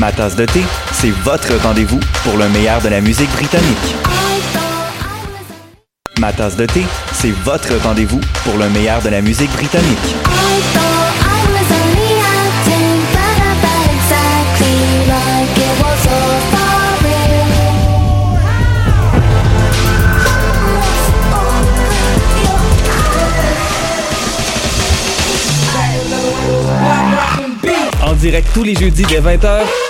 Ma tasse de thé, c'est votre rendez-vous pour le meilleur de la musique britannique. Ma tasse de thé, c'est votre rendez-vous pour le meilleur de la musique britannique. En direct tous les jeudis dès 20h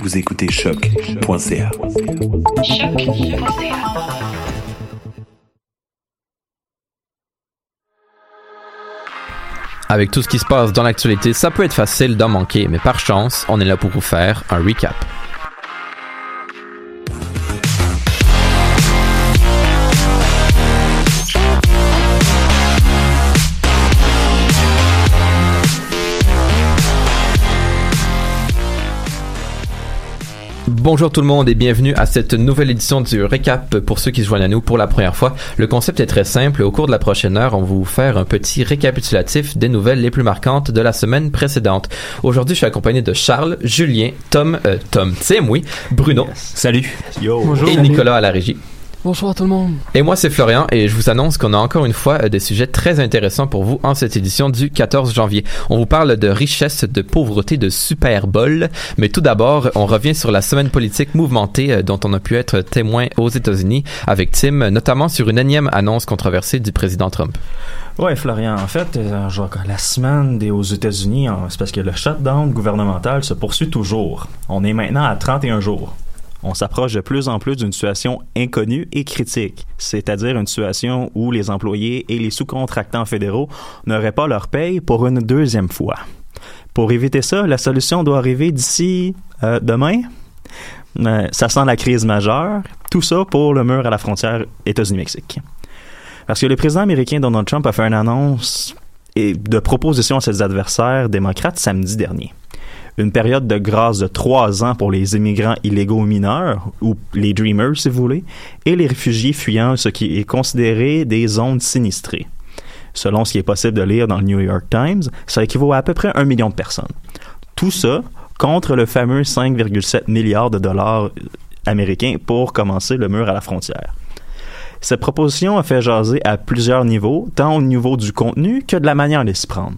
Vous écoutez choc.ca. Avec tout ce qui se passe dans l'actualité, ça peut être facile d'en manquer, mais par chance, on est là pour vous faire un recap. Bonjour tout le monde et bienvenue à cette nouvelle édition du récap pour ceux qui se joignent à nous pour la première fois. Le concept est très simple. Au cours de la prochaine heure, on va vous faire un petit récapitulatif des nouvelles les plus marquantes de la semaine précédente. Aujourd'hui, je suis accompagné de Charles, Julien, Tom, euh, Tom, Tim, oui, Bruno. Salut. Bonjour. Et Nicolas à la régie. Bonsoir tout le monde. Et moi, c'est Florian et je vous annonce qu'on a encore une fois euh, des sujets très intéressants pour vous en cette édition du 14 janvier. On vous parle de richesse, de pauvreté, de Super Bowl, mais tout d'abord, on revient sur la semaine politique mouvementée euh, dont on a pu être témoin aux États-Unis avec Tim, notamment sur une énième annonce controversée du président Trump. Ouais, Florian, en fait, euh, genre, la semaine des, aux États-Unis, c'est parce que le shutdown gouvernemental se poursuit toujours. On est maintenant à 31 jours. On s'approche de plus en plus d'une situation inconnue et critique, c'est-à-dire une situation où les employés et les sous-contractants fédéraux n'auraient pas leur paye pour une deuxième fois. Pour éviter ça, la solution doit arriver d'ici euh, demain. Euh, ça sent la crise majeure. Tout ça pour le mur à la frontière États-Unis-Mexique. Parce que le président américain Donald Trump a fait une annonce et de proposition à ses adversaires démocrates samedi dernier. Une période de grâce de trois ans pour les immigrants illégaux mineurs, ou les Dreamers si vous voulez, et les réfugiés fuyant ce qui est considéré des zones sinistrées. Selon ce qui est possible de lire dans le New York Times, ça équivaut à à peu près un million de personnes. Tout ça contre le fameux 5,7 milliards de dollars américains pour commencer le mur à la frontière. Cette proposition a fait jaser à plusieurs niveaux, tant au niveau du contenu que de la manière de s'y prendre.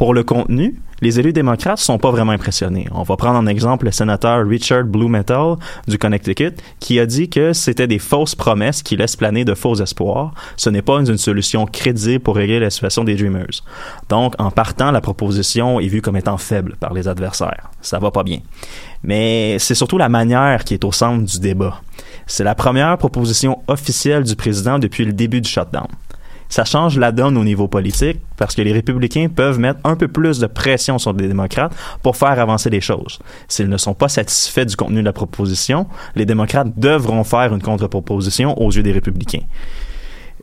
Pour le contenu, les élus démocrates sont pas vraiment impressionnés. On va prendre en exemple le sénateur Richard Blumenthal du Connecticut qui a dit que c'était des fausses promesses qui laissent planer de faux espoirs. Ce n'est pas une, solution crédible pour régler la situation des Dreamers. Donc, en partant, la proposition est vue comme étant faible par les adversaires. Ça va pas bien. Mais c'est surtout la manière qui est au centre du débat. C'est la première proposition officielle du président depuis le début du shutdown ça change la donne au niveau politique parce que les républicains peuvent mettre un peu plus de pression sur les démocrates pour faire avancer les choses. S'ils ne sont pas satisfaits du contenu de la proposition, les démocrates devront faire une contre-proposition aux yeux des républicains.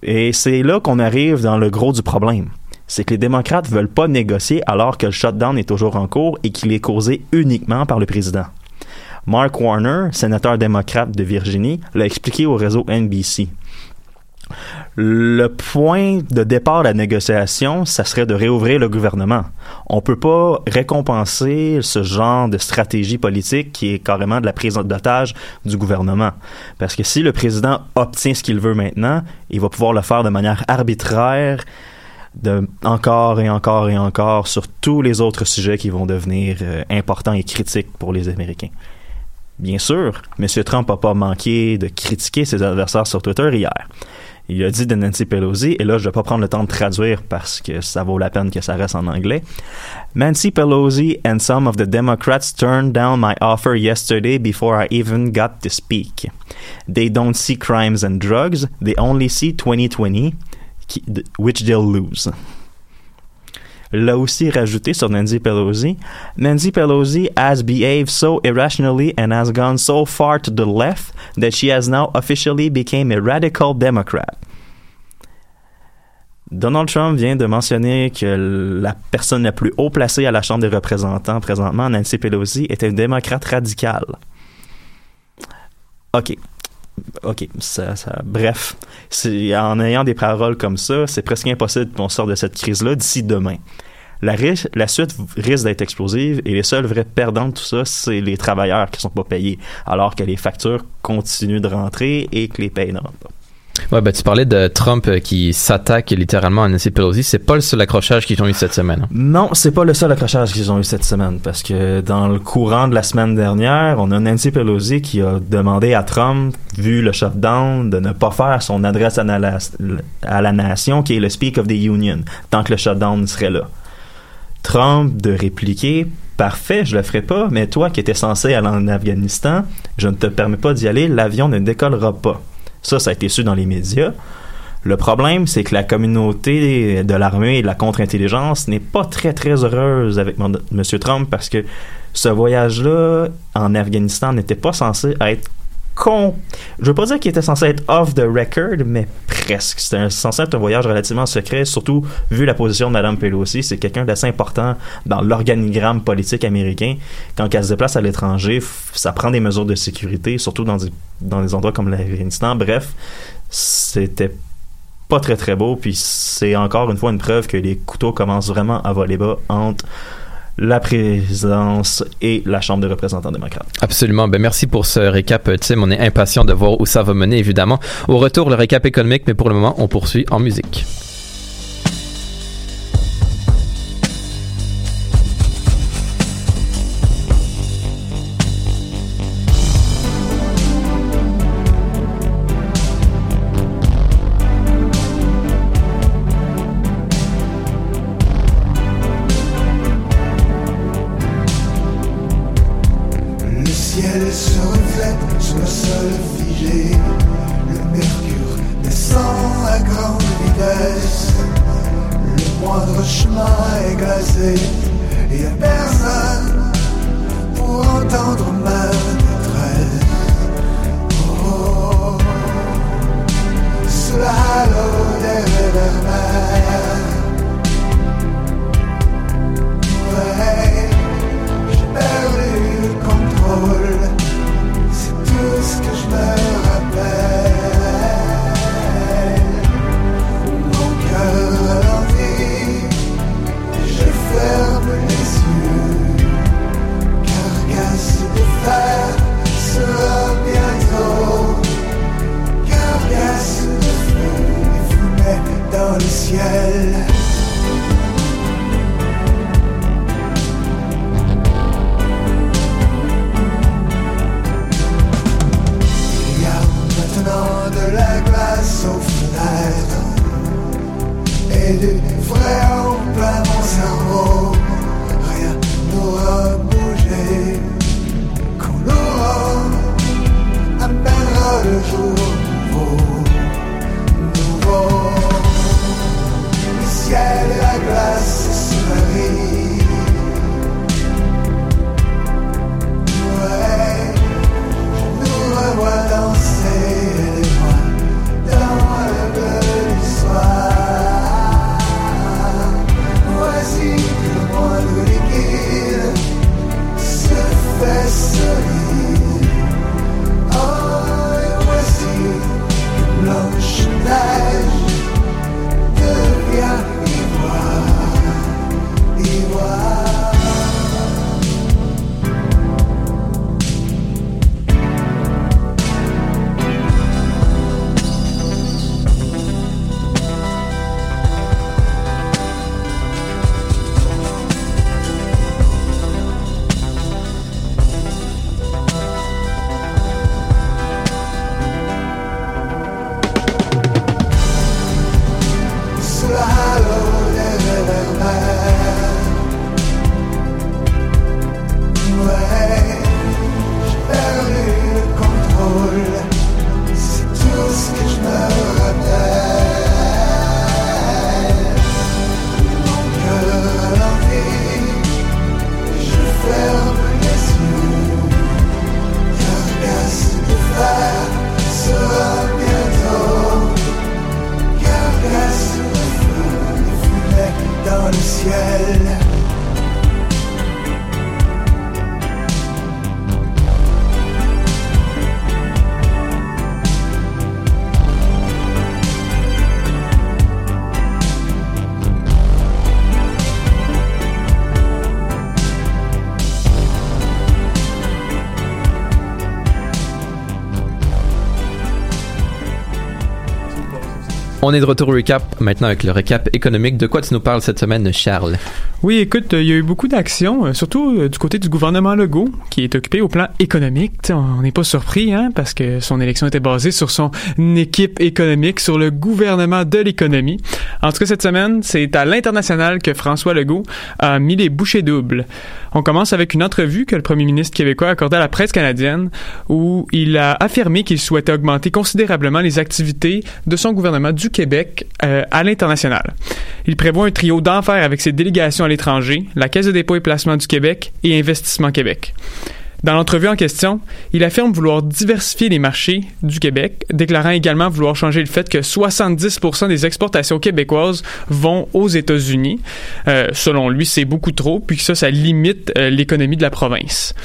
Et c'est là qu'on arrive dans le gros du problème. C'est que les démocrates veulent pas négocier alors que le shutdown est toujours en cours et qu'il est causé uniquement par le président. Mark Warner, sénateur démocrate de Virginie, l'a expliqué au réseau NBC. Le point de départ de la négociation, ça serait de réouvrir le gouvernement. On peut pas récompenser ce genre de stratégie politique qui est carrément de la prise d'otage du gouvernement. Parce que si le président obtient ce qu'il veut maintenant, il va pouvoir le faire de manière arbitraire, de encore et encore et encore sur tous les autres sujets qui vont devenir euh, importants et critiques pour les Américains. Bien sûr, M. Trump n'a pas manqué de critiquer ses adversaires sur Twitter hier. Il a dit de Nancy Pelosi, et là, je vais pas prendre le temps de traduire parce que ça vaut la peine que ça reste en anglais. Nancy Pelosi and some of the Democrats turned down my offer yesterday before I even got to speak. They don't see crimes and drugs, they only see 2020, which they'll lose l'a aussi rajouté sur Nancy Pelosi. Nancy Pelosi has behaved so irrationally and has gone so far to the left that she has now officially become a radical Democrat. Donald Trump vient de mentionner que la personne la plus haut placée à la Chambre des représentants présentement, Nancy Pelosi, était une démocrate radicale. OK. OK, ça, bref, en ayant des paroles comme ça, c'est presque impossible qu'on sorte de cette crise-là d'ici demain. La, la suite risque d'être explosive et les seuls vrais perdants de tout ça, c'est les travailleurs qui sont pas payés, alors que les factures continuent de rentrer et que les payes ne rentrent pas. Ouais, ben, tu parlais de Trump euh, qui s'attaque littéralement à Nancy Pelosi. C'est pas le seul accrochage qu'ils ont eu cette semaine. Non, c'est pas le seul accrochage qu'ils ont eu cette semaine parce que dans le courant de la semaine dernière, on a Nancy Pelosi qui a demandé à Trump, vu le shutdown, de ne pas faire son adresse à la, à la nation qui est le Speak of the Union tant que le shutdown serait là. Trump de répliquer Parfait, je le ferai pas, mais toi qui étais censé aller en Afghanistan, je ne te permets pas d'y aller, l'avion ne décollera pas. Ça, ça a été su dans les médias. Le problème, c'est que la communauté de l'armée et de la contre-intelligence n'est pas très, très heureuse avec M. Trump parce que ce voyage-là en Afghanistan n'était pas censé être con. Je veux pas dire qu'il était censé être off the record, mais presque. C'était censé être un voyage relativement secret, surtout vu la position de Mme Pelosi. C'est quelqu'un d'assez important dans l'organigramme politique américain. Quand elle se déplace à l'étranger, ça prend des mesures de sécurité, surtout dans des, dans des endroits comme l'Afghanistan. Bref, c'était pas très très beau, puis c'est encore une fois une preuve que les couteaux commencent vraiment à voler bas entre la présidence et la Chambre des représentants démocrates. Absolument. Ben, merci pour ce récap, Tim. On est impatient de voir où ça va mener, évidemment. Au retour, le récap économique, mais pour le moment, on poursuit en musique. On est de retour au recap maintenant avec le recap économique. De quoi tu nous parles cette semaine, Charles? Oui, écoute, il y a eu beaucoup d'actions, euh, surtout euh, du côté du gouvernement Legault, qui est occupé au plan économique. On n'est pas surpris, hein, parce que son élection était basée sur son équipe économique, sur le gouvernement de l'économie. En tout cas, cette semaine, c'est à l'international que François Legault a mis les bouchées doubles. On commence avec une entrevue que le premier ministre québécois a accordée à la presse canadienne, où il a affirmé qu'il souhaitait augmenter considérablement les activités de son gouvernement du Québec euh, à l'international. Il prévoit un trio d'enfer avec ses délégations l'étranger, la Caisse de dépôt et placement du Québec et Investissement Québec. Dans l'entrevue en question, il affirme vouloir diversifier les marchés du Québec, déclarant également vouloir changer le fait que 70% des exportations québécoises vont aux États-Unis. Euh, selon lui, c'est beaucoup trop, puis que ça, ça limite euh, l'économie de la province.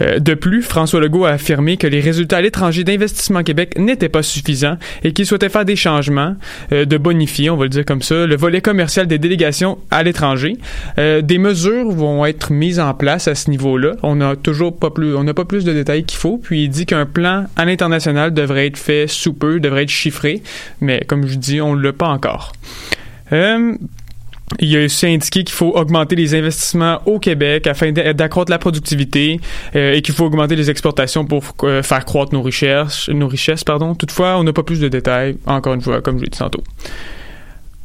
Euh, de plus, François Legault a affirmé que les résultats à l'étranger d'Investissement Québec n'étaient pas suffisants et qu'il souhaitait faire des changements, euh, de bonifier, on va le dire comme ça, le volet commercial des délégations à l'étranger. Euh, des mesures vont être mises en place à ce niveau-là. On n'a toujours pas plus, on n'a pas plus de détails qu'il faut. Puis il dit qu'un plan à l'international devrait être fait sous peu, devrait être chiffré, mais comme je dis, on ne l'a pas encore. Il a aussi indiqué qu'il faut augmenter les investissements au Québec afin d'accroître la productivité euh, et qu'il faut augmenter les exportations pour euh, faire croître nos richesses. Nos richesses pardon. Toutefois, on n'a pas plus de détails, encore une fois, comme je l'ai dit tantôt.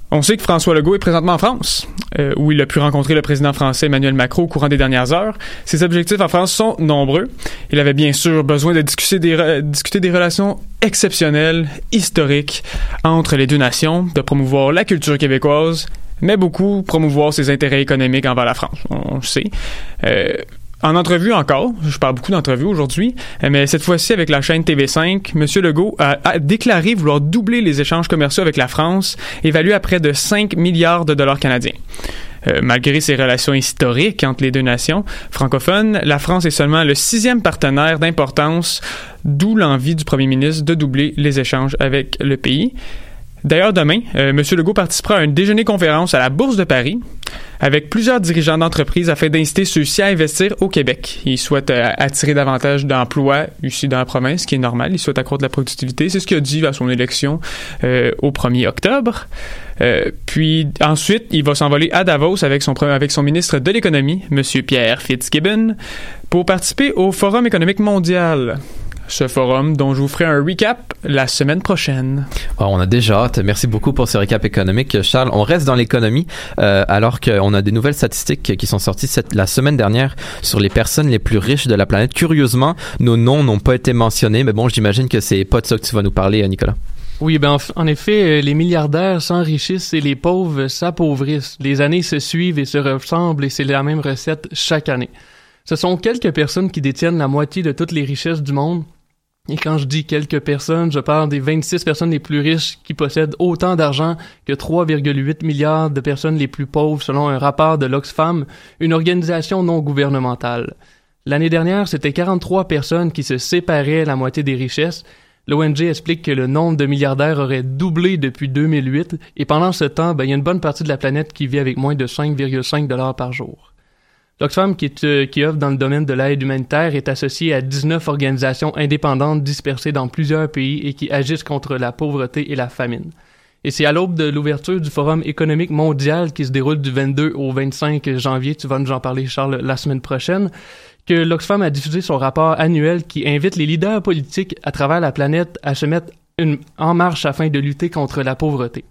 On sait que François Legault est présentement en France, euh, où il a pu rencontrer le président français Emmanuel Macron au courant des dernières heures. Ses objectifs en France sont nombreux. Il avait bien sûr besoin de discuter discuter des relations exceptionnelles, historiques, entre les deux nations, de promouvoir la culture québécoise mais beaucoup promouvoir ses intérêts économiques envers la France. On le sait. Euh, en entrevue encore, je parle beaucoup d'entrevues aujourd'hui, mais cette fois-ci avec la chaîne TV5, M. Legault a, déclaré vouloir doubler les échanges commerciaux avec la France, évalués à près de 5 milliards de dollars canadiens. Euh, malgré ses relations historiques entre les deux nations francophones, la France est seulement le sixième partenaire d'importance, d'où l'envie du premier ministre de doubler les échanges avec le pays. D'ailleurs, demain, euh, M. Legault participera à un déjeuner-conférence à la Bourse de Paris avec plusieurs dirigeants d'entreprises afin d'inciter ceux-ci à investir au Québec. Il souhaite euh, attirer davantage d'emplois ici dans la province, ce qui est normal. Il souhaite accroître la productivité. C'est ce qu'il a dit à son élection euh, au 1er octobre. Puis ensuite, il va s'envoler à Davos avec son ministre de l'économie, M. Pierre Fitzgibbon, pour participer au Forum économique mondial ce forum dont je vous ferai un recap la semaine prochaine. On a déjà hâte. Merci beaucoup pour ce recap économique, Charles. On reste dans l'économie euh, alors qu'on a des nouvelles statistiques qui sont sorties cette, la semaine dernière sur les personnes les plus riches de la planète. Curieusement, nos noms n'ont pas été mentionnés, mais bon, j'imagine que c'est pas de ça que tu vas nous parler, Nicolas. Oui, ben en effet, euh, les milliardaires s'enrichissent et les pauvres s'appauvrissent. Les années se suivent et se ressemblent et c'est la même recette chaque année. Ce sont quelques personnes qui détiennent la moitié de toutes les richesses du monde. Et quand je dis quelques personnes, je parle des 26 personnes les plus riches qui possèdent autant d'argent que 3,8 milliards de personnes les plus pauvres selon un rapport de l'Oxfam, une organisation non gouvernementale. L'année dernière, c'était 43 personnes qui se séparaient la moitié des richesses. L'ONG explique que le nombre de milliardaires aurait doublé depuis 2008 et pendant ce temps, ben, il y a une bonne partie de la planète qui vit avec moins de 5,5 dollars par jour. L'Oxfam, qui, est, euh, qui œuvre dans le domaine de l'aide humanitaire, est associé à 19 organisations indépendantes dispersées dans plusieurs pays et qui agissent contre la pauvreté et la famine. Et c'est à l'aube de l'ouverture du Forum économique mondial qui se déroule du 22 au 25 janvier, tu vas nous en parler Charles la semaine prochaine, que l'Oxfam a diffusé son rapport annuel qui invite les leaders politiques à travers la planète à se mettre une- en marche afin de lutter contre la pauvreté.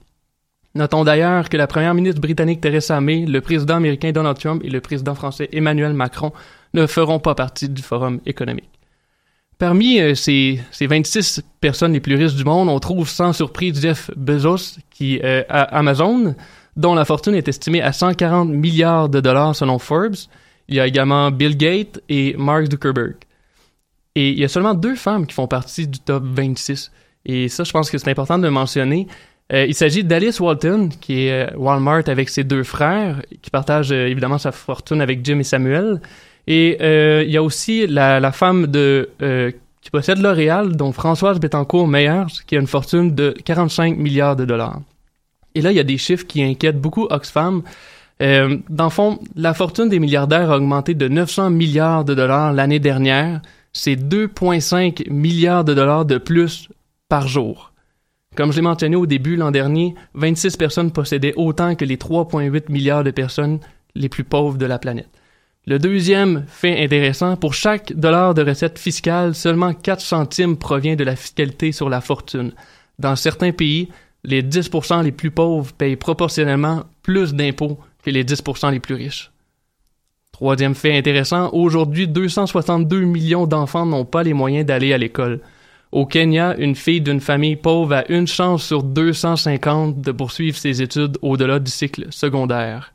Notons d'ailleurs que la première ministre britannique Theresa May, le président américain Donald Trump et le président français Emmanuel Macron ne feront pas partie du Forum économique. Parmi euh, ces, ces 26 personnes les plus riches du monde, on trouve sans surprise Jeff Bezos, qui euh, a Amazon, dont la fortune est estimée à 140 milliards de dollars selon Forbes. Il y a également Bill Gates et Mark Zuckerberg. Et il y a seulement deux femmes qui font partie du top 26. Et ça, je pense que c'est important de mentionner. Euh, il s'agit d'Alice Walton, qui est euh, Walmart avec ses deux frères, qui partagent euh, évidemment sa fortune avec Jim et Samuel. Et euh, il y a aussi la, la femme de qui possède L'Oréal, dont Françoise Bettencourt-Meyers, qui a une fortune de 45 milliards de dollars. Et là, il y a des chiffres qui inquiètent beaucoup Oxfam. Dans le fond, la fortune des milliardaires a augmenté de 900 milliards de dollars l'année dernière. C'est 2,5 milliards de dollars de plus par jour. Comme je l'ai mentionné au début l'an dernier, 26 personnes possédaient autant que les 3,8 milliards de personnes les plus pauvres de la planète. Le deuxième fait intéressant, pour chaque dollar de recette fiscale, seulement 4 centimes provient de la fiscalité sur la fortune. Dans certains pays, les 10% les plus pauvres payent proportionnellement plus d'impôts que les 10% les plus riches. Troisième fait intéressant, aujourd'hui, 262 millions d'enfants n'ont pas les moyens d'aller à l'école. Au Kenya, une fille d'une famille pauvre a une chance sur 250 de poursuivre ses études au-delà du cycle secondaire.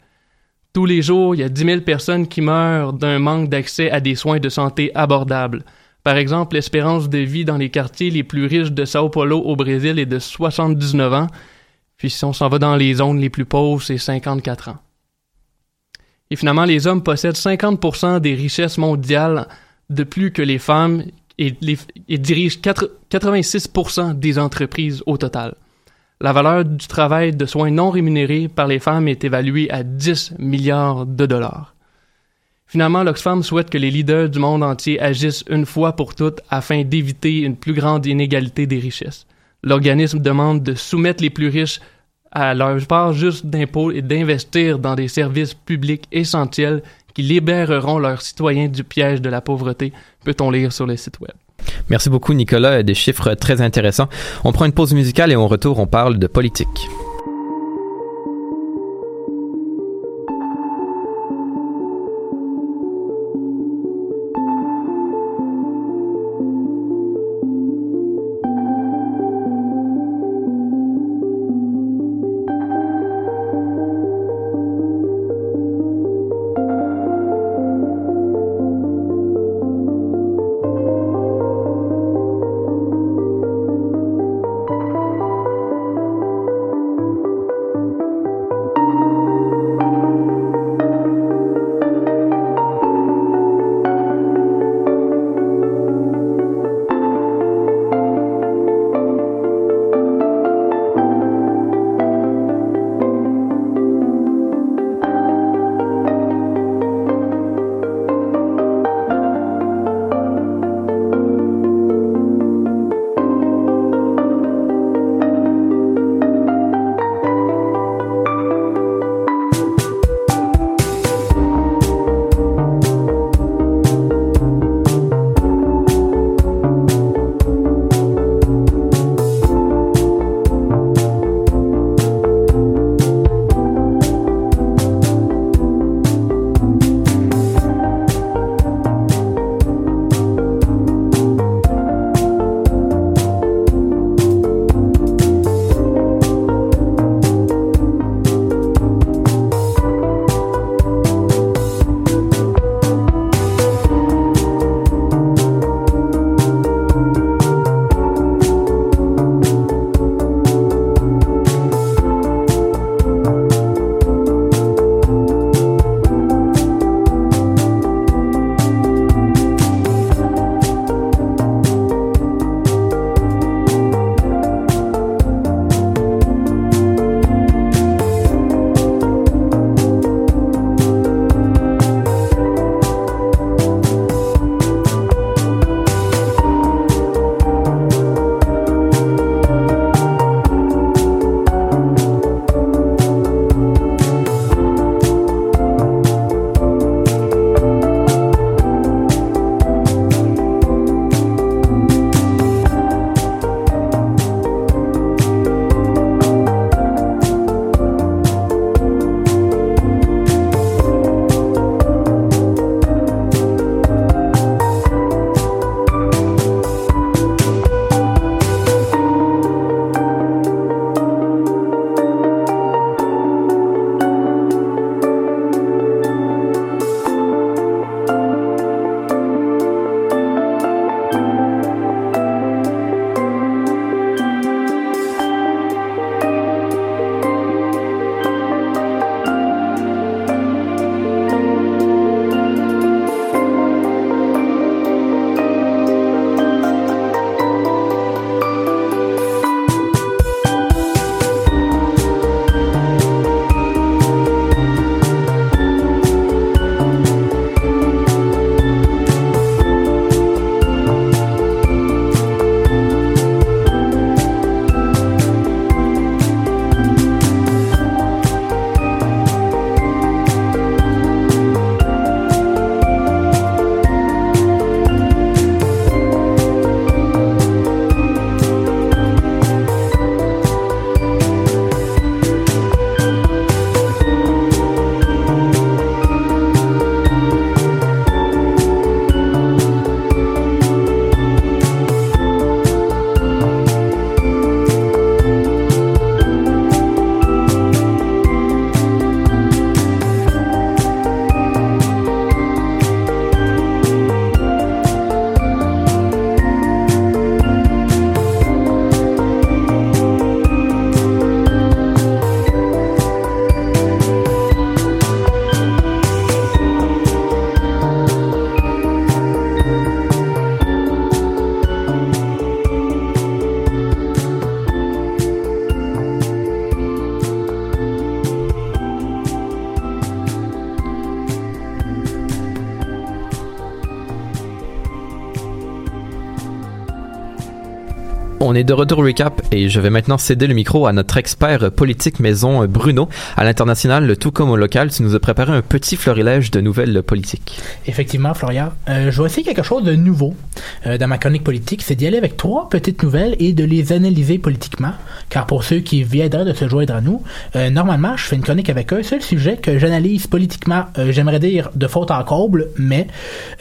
Tous les jours, il y a 10 000 personnes qui meurent d'un manque d'accès à des soins de santé abordables. Par exemple, l'espérance de vie dans les quartiers les plus riches de Sao Paulo au Brésil est de 79 ans, puis si on s'en va dans les zones les plus pauvres, c'est 54 ans. Et finalement, les hommes possèdent 50% des richesses mondiales de plus que les femmes et, 4 86% des entreprises au total. La valeur du travail de soins non rémunérés par les femmes est évaluée à 10 milliards de dollars. Finalement, l'Oxfam souhaite que les leaders du monde entier agissent une fois pour toutes afin d'éviter une plus grande inégalité des richesses. L'organisme demande de soumettre les plus riches à leur part juste d'impôts et d'investir dans des services publics essentiels qui libéreront leurs citoyens du piège de la pauvreté, peut-on lire sur le site web? Merci beaucoup, Nicolas. Des chiffres très intéressants. On prend une pause musicale et au retour, on parle de politique. De retour au recap et je vais maintenant céder le micro à notre expert politique maison Bruno. À l'international, tout comme au local, tu nous as préparé un petit florilège de nouvelles politiques. Effectivement, Florian. Euh, je vais essayer quelque chose de nouveau euh, dans ma chronique politique, c'est d'y aller avec trois petites nouvelles et de les analyser politiquement. Car pour ceux qui viendraient de se joindre à nous, euh, normalement, je fais une chronique avec un seul sujet que j'analyse politiquement, euh, j'aimerais dire de faute en comble, mais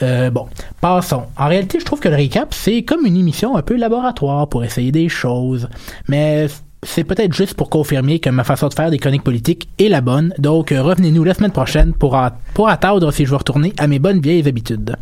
euh, bon, passons. En réalité, je trouve que le recap, c'est comme une émission un peu laboratoire pour essayer des choses. Mais c'est peut-être juste pour confirmer que ma façon de faire des chroniques politiques est la bonne. Donc, euh, revenez-nous la semaine prochaine pour, pour attendre si je veux retourner à mes bonnes vieilles habitudes.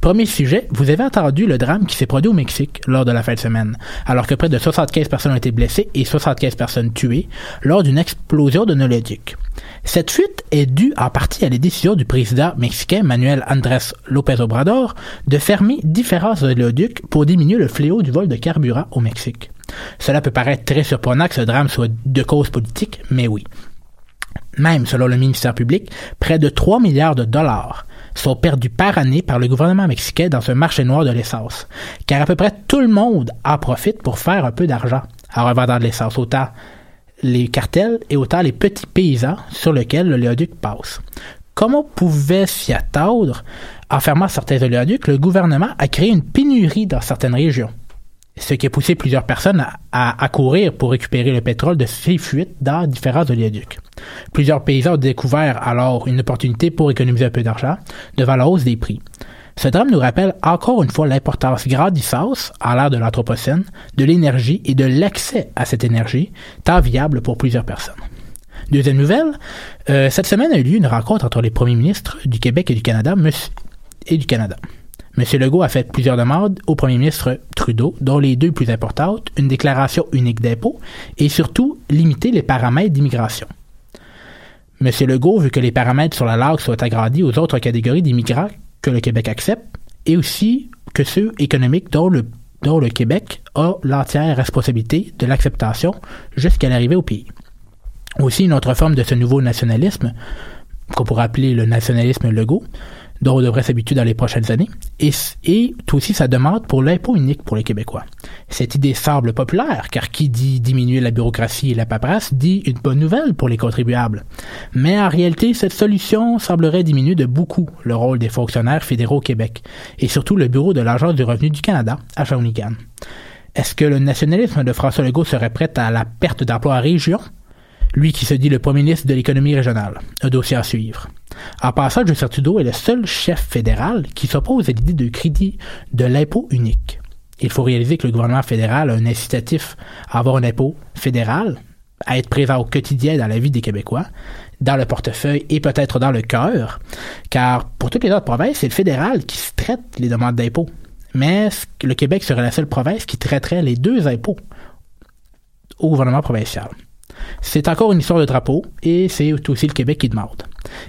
Premier sujet, vous avez entendu le drame qui s'est produit au Mexique lors de la fin de semaine, alors que près de 75 personnes ont été blessées et 75 personnes tuées lors d'une explosion de oléoduc. Cette fuite est due en partie à la décision du président mexicain Manuel Andrés López Obrador de fermer différents oléoducs pour diminuer le fléau du vol de carburant au Mexique. Cela peut paraître très surprenant que ce drame soit de cause politique, mais oui. Même selon le ministère public, près de 3 milliards de dollars sont perdus par année par le gouvernement mexicain dans ce marché noir de l'essence. Car à peu près tout le monde en profite pour faire un peu d'argent en revendant de l'essence, autant les cartels et autant les petits paysans sur lesquels le léoduc passe. Comme on pouvait s'y attendre, en fermant certains oléoducs, le gouvernement a créé une pénurie dans certaines régions ce qui a poussé plusieurs personnes à, à, à courir pour récupérer le pétrole de ces fuites dans différents oléoducs. Plusieurs paysans ont découvert alors une opportunité pour économiser un peu d'argent devant la hausse des prix. Ce drame nous rappelle encore une fois l'importance grandissante, à l'ère de l'Anthropocène, de l'énergie et de l'accès à cette énergie, tant viable pour plusieurs personnes. Deuxième nouvelle, euh, cette semaine a eu lieu une rencontre entre les premiers ministres du Québec et du Canada, et du Canada. M. Legault a fait plusieurs demandes au premier ministre Trudeau, dont les deux plus importantes, une déclaration unique d'impôt et surtout limiter les paramètres d'immigration. M. Legault veut que les paramètres sur la langue soient agrandis aux autres catégories d'immigrants que le Québec accepte et aussi que ceux économiques dont le, dont le Québec a l'entière responsabilité de l'acceptation jusqu'à l'arrivée au pays. Aussi, une autre forme de ce nouveau nationalisme, qu'on pourrait appeler le nationalisme Legault, dont on devrait s'habituer dans les prochaines années, et, et aussi sa demande pour l'impôt unique pour les Québécois. Cette idée semble populaire, car qui dit diminuer la bureaucratie et la paperasse dit une bonne nouvelle pour les contribuables. Mais en réalité, cette solution semblerait diminuer de beaucoup le rôle des fonctionnaires fédéraux au Québec, et surtout le bureau de l'Agence du revenu du Canada à Shawinigan. Est-ce que le nationalisme de François Legault serait prêt à la perte d'emplois en région? Lui qui se dit le premier ministre de l'économie régionale. Un dossier à suivre. En passant, Justin Trudeau est le seul chef fédéral qui s'oppose à l'idée de crédit de l'impôt unique. Il faut réaliser que le gouvernement fédéral a un incitatif à avoir un impôt fédéral, à être présent au quotidien dans la vie des Québécois, dans le portefeuille et peut-être dans le cœur, car pour toutes les autres provinces, c'est le fédéral qui traite les demandes d'impôts. Mais le Québec serait la seule province qui traiterait les deux impôts au gouvernement provincial. C'est encore une histoire de drapeau et c'est aussi le Québec qui demande.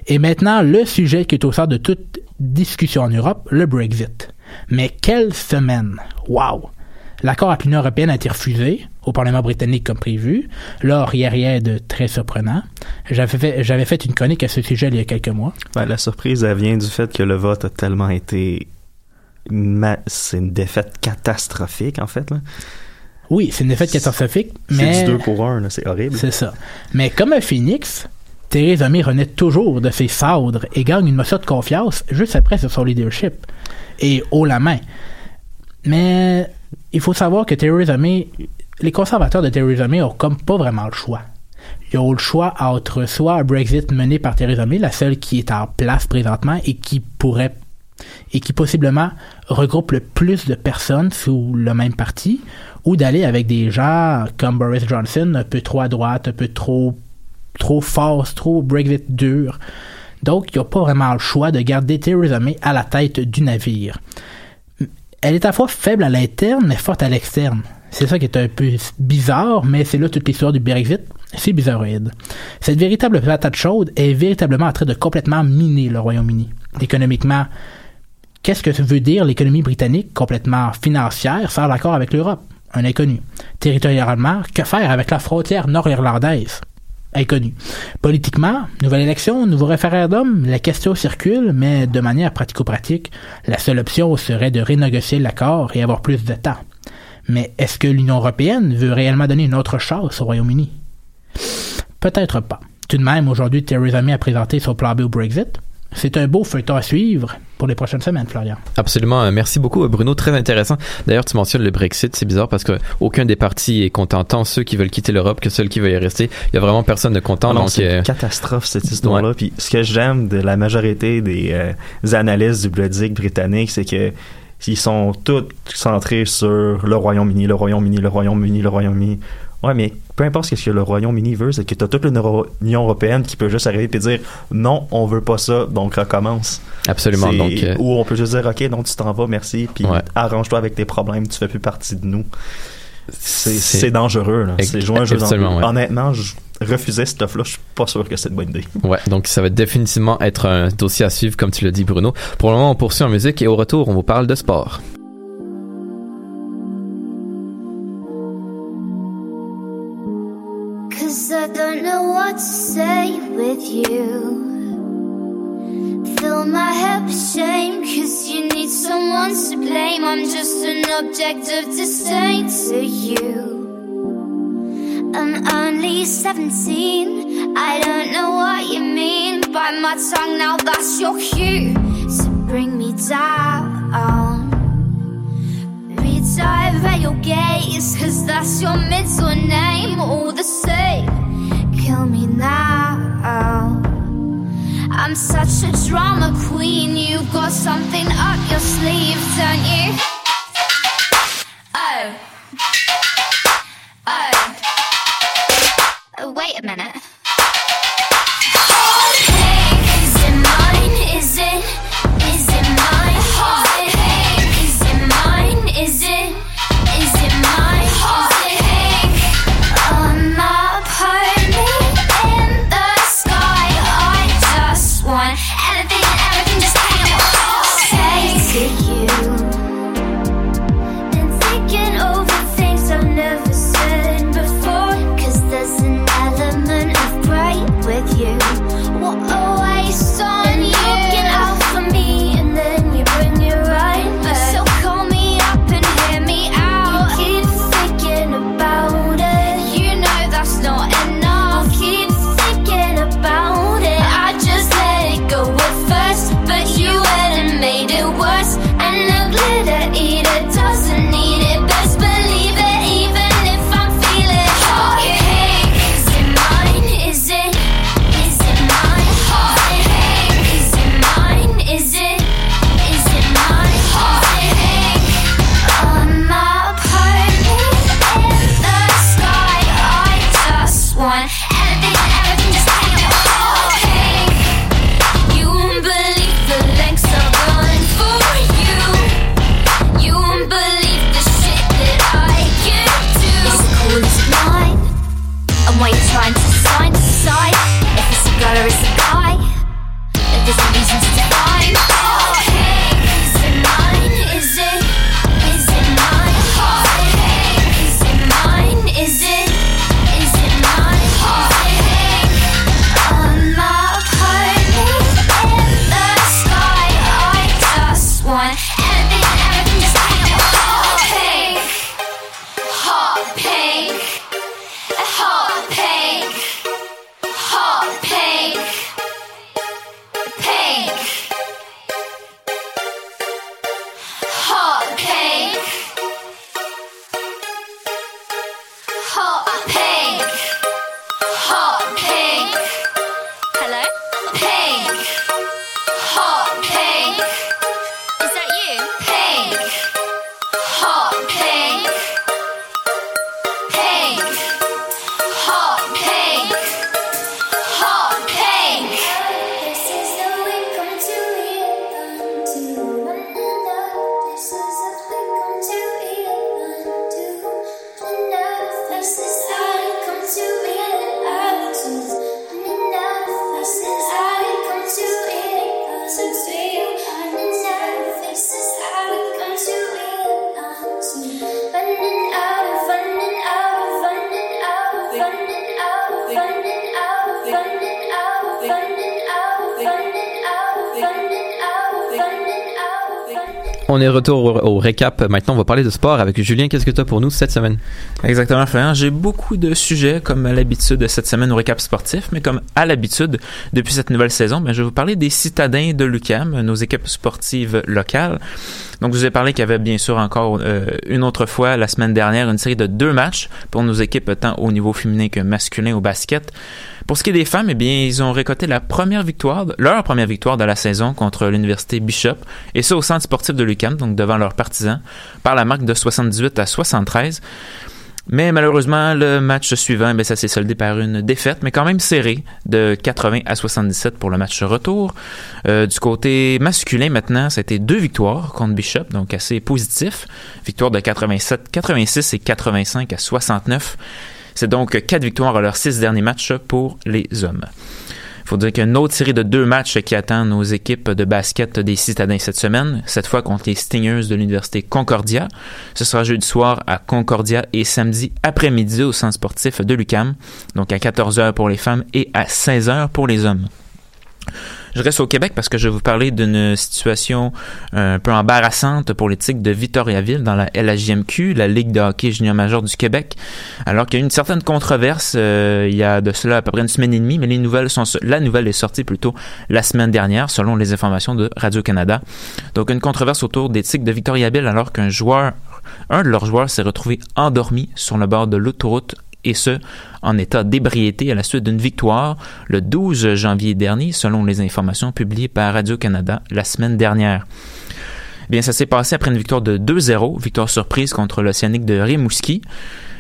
Et maintenant, le sujet qui est au centre de toute discussion en Europe, le Brexit. Mais quelle semaine! Wow! L'accord avec l'Union européenne a été refusé au Parlement britannique comme prévu. Là, a rien de très surprenant. J'avais fait, j'avais fait une chronique à ce sujet il y a quelques mois. Ben, la surprise, elle vient du fait que le vote a tellement été... C'est une défaite catastrophique, en fait. Oui, c'est une défaite catastrophique, mais... C'est du 2 pour 1, c'est horrible. C'est ça. Mais comme un phénix, Theresa May renaît toujours de ses cendres et gagne une motion de confiance juste après sur son leadership. Et haut la main. Mais il faut savoir que Theresa May, les conservateurs de Theresa May ont comme pas vraiment le choix. Ils ont le choix entre soit un Brexit mené par Theresa May, la seule qui est en place présentement et qui pourrait et qui possiblement regroupe le plus de personnes sous le même parti, ou d'aller avec des gens comme Boris Johnson, un peu trop à droite, un peu trop trop force, trop Brexit dur. Donc, il n'y a pas vraiment le choix de garder Theresa May à la tête du navire. Elle est à la fois faible à l'interne, mais forte à l'externe. C'est ça qui est un peu bizarre, mais c'est là toute l'histoire du Brexit. C'est bizarroïde. Cette véritable patate chaude est véritablement en train de complètement miner le Royaume-Uni. Économiquement, qu'est-ce que veut dire l'économie britannique complètement financière sans l'accord avec l'Europe? Un inconnu. Territorialement, que faire avec la frontière nord-irlandaise? Inconnu. Politiquement, nouvelle élection, nouveau référendum, la question circule, mais de manière pratico-pratique, la seule option serait de renégocier l'accord et avoir plus de temps. Mais est-ce que l'Union européenne veut réellement donner une autre chance au Royaume-Uni? Peut-être pas. Tout de même, aujourd'hui, Theresa May a présenté son plan B au Brexit. C'est un beau feuilleton à suivre pour les prochaines semaines, Florian. Absolument. Euh, Merci beaucoup, euh, Bruno. Très intéressant. D'ailleurs, tu mentionnes le Brexit. C'est bizarre parce que aucun des partis est content. Tant ceux qui veulent quitter l'Europe que ceux qui veulent y rester. Il y a vraiment personne de content. Ah c'est euh, une catastrophe cette histoire-là. Puis ce que j'aime de la majorité des, euh, des analystes du Bloodic britannique, c'est que ils sont tous centrés sur le Royaume-Uni, le Royaume-Uni, le Royaume-Uni, le Royaume-Uni. Ouais, mais peu importe ce que le Royaume-Uni veut, c'est que t'as toute l'Union européenne qui peut juste arriver et dire non, on veut pas ça, donc recommence. Absolument. Donc, euh, Ou on peut juste dire ok, donc tu t'en vas, merci, puis Ouais. arrange-toi avec tes problèmes, tu fais plus partie de nous. C'est dangereux, C'est jouer un jeu dangereux. ouais. Honnêtement, je refusais cette offre-là, je suis pas sûr que c'est une bonne idée. Ouais, donc ça va définitivement être un dossier à suivre, comme tu l'as dit, Bruno. Pour le moment, on poursuit en musique et au retour, on vous parle de sport. With you. Fill my head with shame, cause you need someone to blame. I'm just an object of disdain to you. I'm only 17, I don't know what you mean. Bite my tongue now, that's your cue to bring me down. Redive at your gaze, cause that's your middle name. All the same, kill me now. I'm such a drama queen. You've got something up your sleeve, don't you? Retour au, au récap. Maintenant, on va parler de sport avec Julien. Qu'est-ce que tu as pour nous cette semaine? Exactement, Florian. J'ai beaucoup de sujets, comme à l'habitude cette semaine au récap sportif, mais comme à l'habitude depuis cette nouvelle saison, ben, je vais vous parler des citadins de l'UCAM, nos équipes sportives locales. Donc, je vous ai parlé qu'il y avait bien sûr encore euh, une autre fois la semaine dernière une série de deux matchs pour nos équipes tant au niveau féminin que masculin au basket. Pour ce qui est des femmes, eh bien, ils ont récolté la première victoire, leur première victoire de la saison contre l'université Bishop, et ça au centre sportif de l'UQAM, donc devant leurs partisans, par la marque de 78 à 73. Mais malheureusement, le match suivant, ben, ça s'est soldé par une défaite, mais quand même serrée, de 80 à 77 pour le match retour. Euh, du côté masculin, maintenant, c'était deux victoires contre Bishop, donc assez positif. Victoire de 87, 86 et 85 à 69. C'est donc quatre victoires à leurs six derniers matchs pour les hommes. Il faut dire qu'il y a une autre série de deux matchs qui attend nos équipes de basket des citadins cette semaine, cette fois contre les Stingers de l'Université Concordia. Ce sera jeudi soir à Concordia et samedi après-midi au centre sportif de l'UCAM, donc à 14h pour les femmes et à 16h pour les hommes. Je reste au Québec parce que je vais vous parler d'une situation un peu embarrassante pour les Tigres de Victoriaville dans la LHJMQ, la Ligue de hockey junior major du Québec. Alors qu'il y a eu une certaine controverse euh, il y a de cela à peu près une semaine et demie, mais la nouvelle est sortie plutôt la semaine dernière selon les informations de Radio-Canada. Donc une controverse autour des Tigres de Victoriaville alors qu'un joueur un de leurs joueurs s'est retrouvé endormi sur le bord de l'autoroute et ce, en état d'ébriété à la suite d'une victoire le 12 janvier dernier, selon les informations publiées par Radio-Canada la semaine dernière. Bien, ça s'est passé après une victoire de 2-0, victoire surprise contre l'Océanique de Rimouski.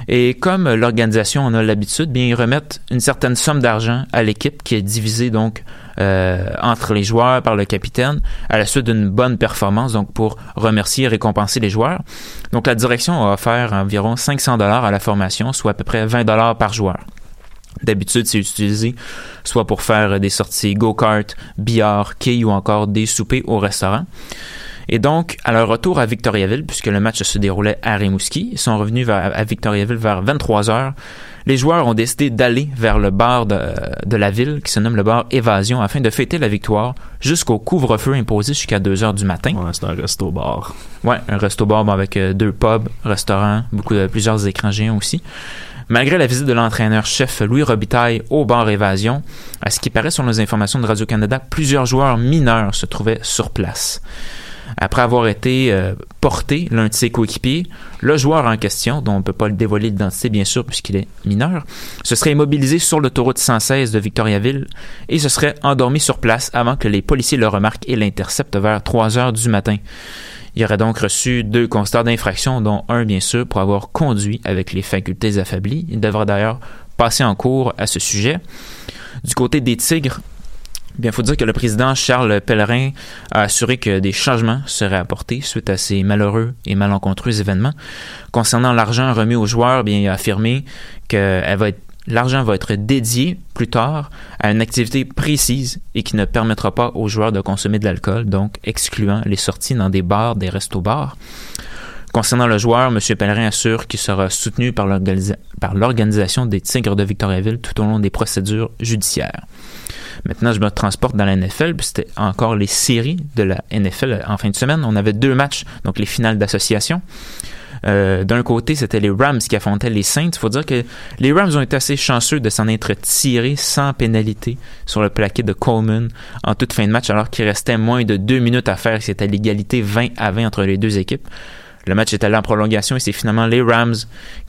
Et comme l'organisation en a l'habitude, bien, ils remettent une certaine somme d'argent à l'équipe qui est divisée donc euh, entre les joueurs par le capitaine à la suite d'une bonne performance, donc pour remercier et récompenser les joueurs. Donc la direction a offert environ 500 dollars à la formation, soit à peu près 20 dollars par joueur. D'habitude, c'est utilisé soit pour faire des sorties go-kart, billard, quilles ou encore des soupers au restaurant. Et donc, à leur retour à Victoriaville, puisque le match se déroulait à Rimouski, ils sont revenus vers, à Victoriaville vers 23 heures. Les joueurs ont décidé d'aller vers le bar de, de, la ville, qui se nomme le bar Évasion, afin de fêter la victoire jusqu'au couvre-feu imposé jusqu'à 2 heures du matin. Ouais, c'est un resto-bar. Ouais, un resto-bar avec euh, deux pubs, restaurants, beaucoup de, plusieurs écrans géants aussi. Malgré la visite de l'entraîneur-chef Louis Robitaille au bar Évasion, à ce qui paraît sur nos informations de Radio-Canada, plusieurs joueurs mineurs se trouvaient sur place après avoir été euh, porté l'un de ses coéquipiers, le joueur en question, dont on ne peut pas le dévoiler l'identité bien sûr puisqu'il est mineur, se serait immobilisé sur l'autoroute 116 de Victoriaville et se serait endormi sur place avant que les policiers le remarquent et l'interceptent vers 3 heures du matin. Il aurait donc reçu deux constats d'infraction, dont un bien sûr pour avoir conduit avec les facultés affaiblies. Il devra d'ailleurs passer en cours à ce sujet. Du côté des Tigres, Bien, il faut dire que le président Charles Pellerin a assuré que des changements seraient apportés suite à ces malheureux et malencontreux événements. Concernant l'argent remis aux joueurs, bien, il a affirmé que L'argent va être dédié plus tard à une activité précise et qui ne permettra pas aux joueurs de consommer de l'alcool, donc excluant les sorties dans des bars, des restos-bars. Concernant le joueur, M. Pellerin assure qu'il sera soutenu par l'organisation des Tigres de Victoriaville tout au long des procédures judiciaires. Maintenant, je me transporte dans la NFL, puis c'était encore les séries de la NFL en fin de semaine. On avait deux matchs, donc les finales d'association. Euh, D'un côté, c'était les Rams qui affrontaient les Saints. Il faut dire que les Rams ont été assez chanceux de s'en être tirés sans pénalité sur le plaquet de Coleman en toute fin de match, alors qu'il restait moins de deux minutes à faire. C'était l'égalité 20 à 20 entre les deux équipes. Le match est allé en prolongation et c'est finalement les Rams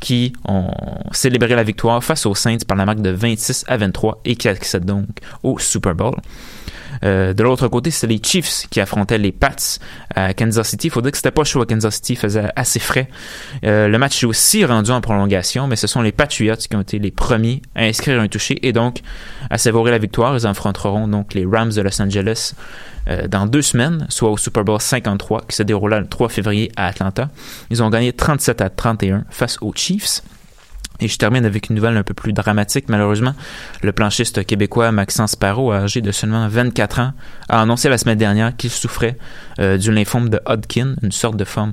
qui ont célébré la victoire face aux Saints par la marque de 26 à 23 et qui accèdent donc au Super Bowl. Euh, de l'autre côté, c'est les Chiefs qui affrontaient les Pats à Kansas City. Il faut dire que c'était pas chaud à Kansas City, faisait assez frais. Euh, le match est aussi rendu en prolongation, mais ce sont les Patriots qui ont été les premiers à inscrire un touché et donc à savourer la victoire. Ils affronteront donc les Rams de Los Angeles euh, dans deux semaines, soit au Super Bowl 53 qui se déroula le 3 février à Atlanta. Ils ont gagné 37 à 31 face aux Chiefs. Et je termine avec une nouvelle un peu plus dramatique, malheureusement. Le planchiste québécois Maxence Parot, âgé de seulement 24 ans, a annoncé la semaine dernière qu'il souffrait euh, du lymphome de Hodgkin, une sorte de forme,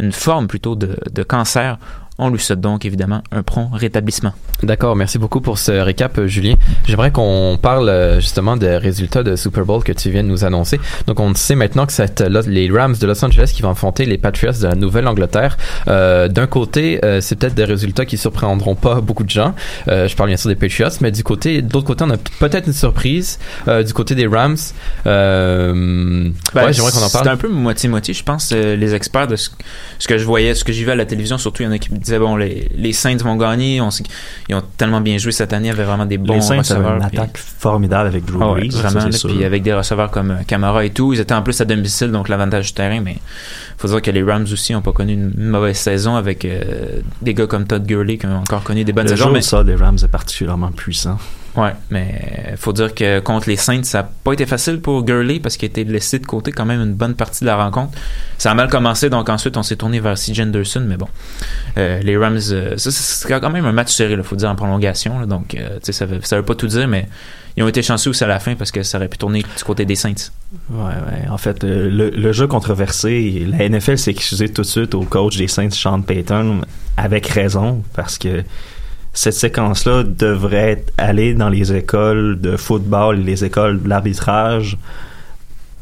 une forme plutôt de, de cancer On lui souhaite donc évidemment un prompt rétablissement. D'accord, merci beaucoup pour ce récap, euh, Julien. J'aimerais qu'on parle euh, justement des résultats de Super Bowl que tu viens de nous annoncer. Donc, on sait maintenant que c'est les Rams de Los Angeles qui vont affronter les Patriots de la Nouvelle-Angleterre. Euh, D'un côté, euh, c'est peut-être des résultats qui surprendront pas beaucoup de gens. Euh, je parle bien sûr des Patriots, mais du côté, de l'autre côté, on a peut-être une surprise euh, du côté des Rams. Euh, Ben, ouais, j'aimerais qu'on en C'est parle. un peu moitié-moitié, je pense, euh, les experts de ce, ce que je voyais, ce que j'ai vu à la télévision, surtout, il y en a qui me disaient, bon, les, les Saints vont gagner, on ils ont tellement bien joué cette année, il y avait vraiment des bons les Saints ont receveurs. une puis- attaque formidable avec Drew Ah Brees, ça, vraiment, là, puis avec des receveurs comme euh, Camara et tout, ils étaient en plus à domicile, donc l'avantage du terrain, mais faut dire que les Rams aussi n'ont pas connu une, une mauvaise saison avec euh, des gars comme Todd Gurley qui ont encore connu des bonnes Le saisons. jeu Mais, sol des Rams est particulièrement puissant. Ouais, mais faut dire que contre les Saints, ça n'a pas été facile pour Gurley parce qu'il a été laissé de côté quand même une bonne partie de la rencontre. Ça a mal commencé, donc ensuite on s'est tourné vers C. Henderson, mais bon, euh, les Rams, euh, ça, c'est quand même un match serré, il faut dire en prolongation, là, donc euh, tu sais, ça veut, ça veut pas tout dire, mais ils ont été chanceux aussi à la fin parce que ça aurait pu tourner du côté des Saints. Ouais, ouais. En fait, euh, le, le jeu controversé, la NFL s'est excusée tout de suite au coach des Saints, Sean Payton, avec raison, parce que cette séquence-là devrait aller dans les écoles de football, les écoles de l'arbitrage,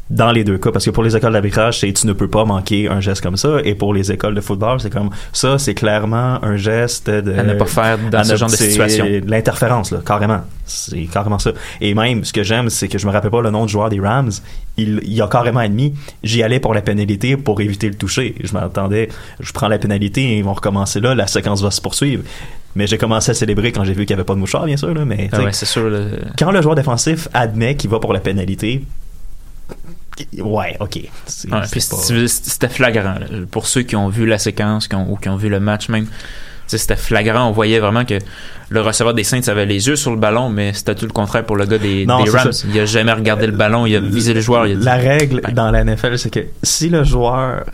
dans les deux cas. Parce que pour les écoles d'arbitrage, c'est tu ne peux pas manquer un geste comme ça. Et pour les écoles de football, c'est comme ça, c'est clairement un geste de. À ne pas faire dans ce genre de situation. L'interférence, là, carrément. C'est carrément ça. Et même, ce que j'aime, c'est que je me rappelle pas le nom du joueur des Rams. Il, il a carrément admis, j'y allais pour la pénalité pour éviter le toucher. Je m'attendais, je prends la pénalité et ils vont recommencer là, la séquence va se poursuivre. Mais j'ai commencé à célébrer quand j'ai vu qu'il n'y avait pas de mouchoir, bien sûr, là, mais Ah t'sais, ouais, c'est sûr. le- quand le joueur défensif admet qu'il va pour la pénalité, ouais, ok. C'est- Ouais, c'est puis pas- c'était flagrant. là. Pour ceux qui ont vu la séquence qui ont, ou qui ont vu le match même, c'était flagrant. On voyait vraiment que le receveur des Saints avait les yeux sur le ballon, mais c'était tout le contraire pour le gars des, Non, des c'est Rams. ça. Il a jamais regardé le ballon, il a visé le joueur. Il a dit, La règle dans la NFL, c'est que si le joueur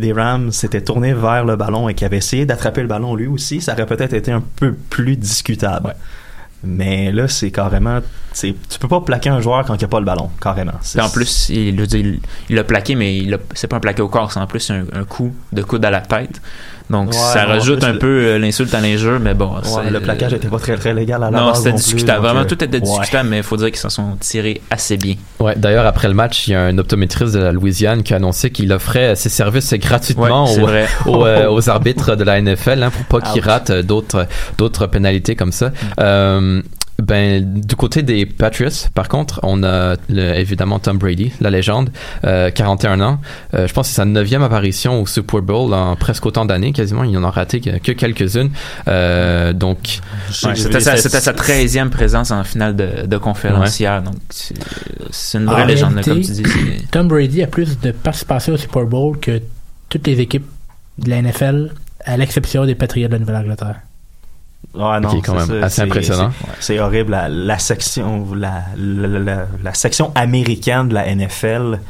des Rams s'était tourné vers le ballon et qu'il avait essayé d'attraper le ballon lui aussi, ça aurait peut-être été un peu plus discutable. Mais là, c'est carrément. Tu peux pas plaquer un joueur quand il n'y a pas le ballon, carrément. En plus, il il- il il l'a plaqué, mais c'est pas un plaqué au corps, c'est en plus un, un coup de coude à la tête. Donc Ouais, ça rajoute un le- peu euh, l'insulte à l'injure, mais bon. Ouais, le plaquage était pas très, très légal à la Non, c'était discutable. Vraiment, euh, tout était ouais. discutable, mais il faut dire qu'ils s'en sont tirés assez bien. Ouais, d'ailleurs, après le match, il y a un optométriste de la Louisiane qui a annoncé qu'il offrait ses services gratuitement Ouais, aux, vrai. aux, euh, aux arbitres de la NFL hein, pour pas qu'ils Ouch. ratent euh, d'autres d'autres pénalités comme ça. Euh, ben, du côté des Patriots, par contre, on a le- évidemment Tom Brady, la légende, euh, 41 ans. Euh, je pense que c'est sa neuvième apparition au Super Bowl en presque autant d'années, quasiment. Il en a raté que, que quelques-unes. Euh, donc, Ouais, c'était sa, c'était sa 13e présence en finale de, de conférence hier, donc c'est c'est une vraie En légende, réalité, comme tu dis. Tom Brady a plus de participation au Super Bowl que toutes les équipes de la NFL, à l'exception des Patriots de la Nouvelle-Angleterre. Ouais, non, Qui est quand c'est même ça, assez impressionnant. C'est horrible. La, la section, la, la, la- la section américaine de la NFL.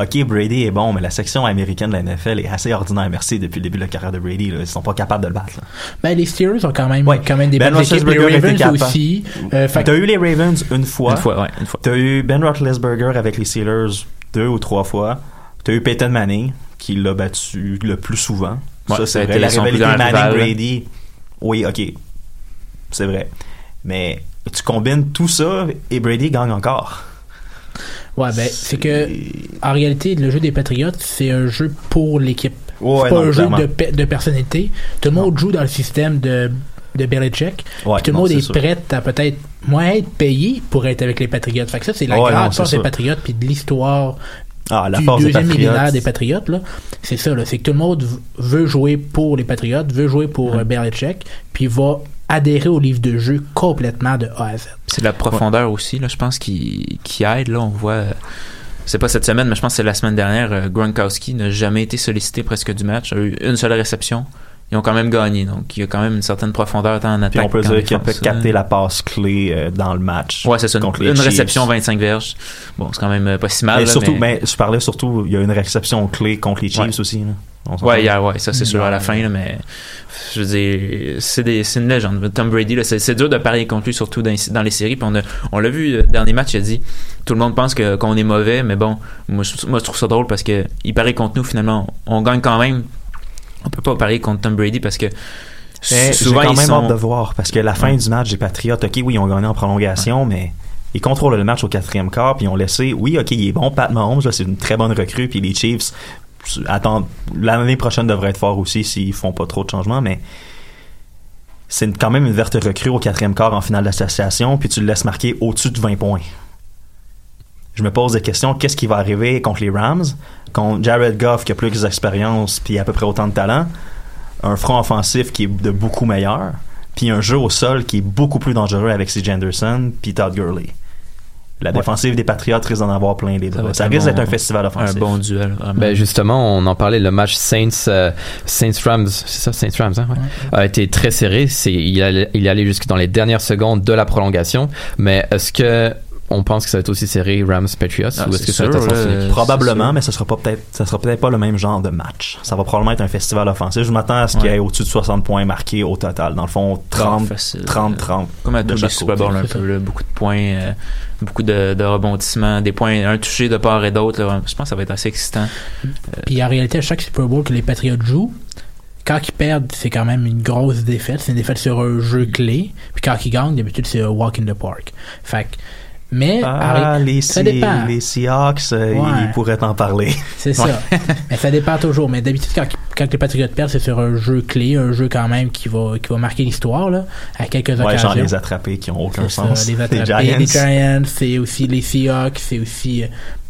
Ok, Brady est bon, mais la section américaine de la NFL est assez ordinaire. Merci depuis le début de la carrière de Brady. Là. Ils sont pas capables de le battre. là. Ben, les Steelers ont quand même, quand même des Ben bonnes équipes. Les Ravens aussi. Euh, fait T'as eu les Ravens une fois. Une fois, ouais, une fois. T'as eu Ben Roethlisberger avec les Steelers deux ou trois fois. T'as eu Peyton Manning qui l'a battu le plus souvent. Ouais, ça, ça a c'est. La rivalité. Manning-Brady, oui, ok. C'est vrai. Mais tu combines tout ça et Brady gagne encore. Ouais, ben, c'est que, en réalité, le jeu des Patriots, c'est un jeu pour l'équipe. Ouais, c'est pas non, un jeu de, pe- de personnalité. Tout le monde joue dans le système de, de Belichick. Ouais, tout le monde est prêt à peut-être moins être payé pour être avec les Patriots. Fait que ça, c'est la Ouais, grande force des sûr. Patriots puis de l'histoire Ah, la du force des deuxième millénaire des Patriots. là. C'est ça, là. c'est que tout le monde veut jouer pour les Patriots, veut jouer pour Belichick, puis va adhérer au livre de jeu complètement de A à Z. C'est la profondeur aussi, là, je pense, qui, qui aide. Là, on voit. euh, C'est pas cette semaine, mais je pense que c'est la semaine dernière. euh, Gronkowski n'a jamais été sollicité presque du match. A eu une seule réception. Ils ont quand même gagné. Donc, il y a quand même une certaine profondeur tant en attaque Puis on peut dire qu'il défense. capté la passe clé euh, dans le match. Ouais, c'est ça. Une, réception, 25 verges. Bon, c'est quand même euh, pas si mal. Mais là, surtout, mais- mais je parlais surtout, il y a une réception clé contre les Chiefs Ouais. aussi. Là. Ouais, hier, ouais, ça c'est sûr à la fin, là, mais je veux dire, c'est des- c'est une légende. Tom Brady, là, c'est dur de parier contre lui, surtout dans, dans les séries. Puis on a- on l'a vu, le dernier match, il a dit tout le monde pense que qu'on est mauvais, mais bon, moi je, moi, je trouve ça drôle parce que il parie contre nous, finalement, on gagne quand même. On peut pas parler contre Tom Brady parce que Mais souvent j'ai quand ils même sont hâte de voir parce que la fin du match des Patriots, ok, oui, ils ont gagné en prolongation, mais ils contrôlent le match au quatrième quart, puis ils ont laissé, oui, ok, il est bon, Pat Mahomes, là, c'est une très bonne recrue, puis les Chiefs, attendent, l'année prochaine devrait être fort aussi s'ils font pas trop de changements, mais c'est quand même une verte recrue au quatrième quart en finale d'association, puis tu le laisses marquer au-dessus de 20 points. Je me pose des questions, qu'est-ce qui va arriver contre les Rams, contre Jared Goff qui a plus d'expérience puis à peu près autant de talent, un front offensif qui est de beaucoup meilleur, puis un jeu au sol qui est beaucoup plus dangereux avec C. Anderson puis Todd Gurley. La Ouais. défensive des Patriots risque d'en avoir plein les va Ça, risque bon- d'être un festival offensif. un bon duel. vraiment. Ben justement, on en parlait, le match Saints euh, Saints Rams, c'est ça Saints Rams, hein, ouais, a été très serré. C'est il allait, il allait jusque dans les dernières secondes de la prolongation. Mais est-ce que on pense que ça va être aussi serré Rams Patriots Ah, ou est-ce c'est que ça va être? Probablement, mais ce sera pas peut-être, ça sera peut-être pas le même genre de match. Ça va probablement être un festival offensif. Je m'attends à ce qu'il y ait au-dessus de 60 points marqués au total. Dans le fond, 30, facile. 30, 30. Comme à de tous les chaque Super. Bowl un peu, là, beaucoup de points, euh, beaucoup de, de rebondissements, des points, un touché de part et d'autre. Je pense que ça va être assez excitant. Puis en réalité, à chaque Super Bowl que les Patriots jouent, quand ils perdent, c'est quand même une grosse défaite. C'est une défaite sur un jeu clé. Puis quand ils gagnent, d'habitude, c'est un walk in the park. Fait que- mais Ah, les, ça dépend. les Seahawks, euh, Ouais. ils pourraient t'en parler. C'est ça. mais ça dépend toujours. Mais d'habitude, quand, quand les Patriots perdent, c'est sur un jeu clé, un jeu quand même qui va, qui va marquer l'histoire, là, à quelques Ouais, occasions. genre les attrapés qui ont aucun ça, sens. les attrapés, Giants. les Giants, c'est aussi les Seahawks, c'est aussi euh,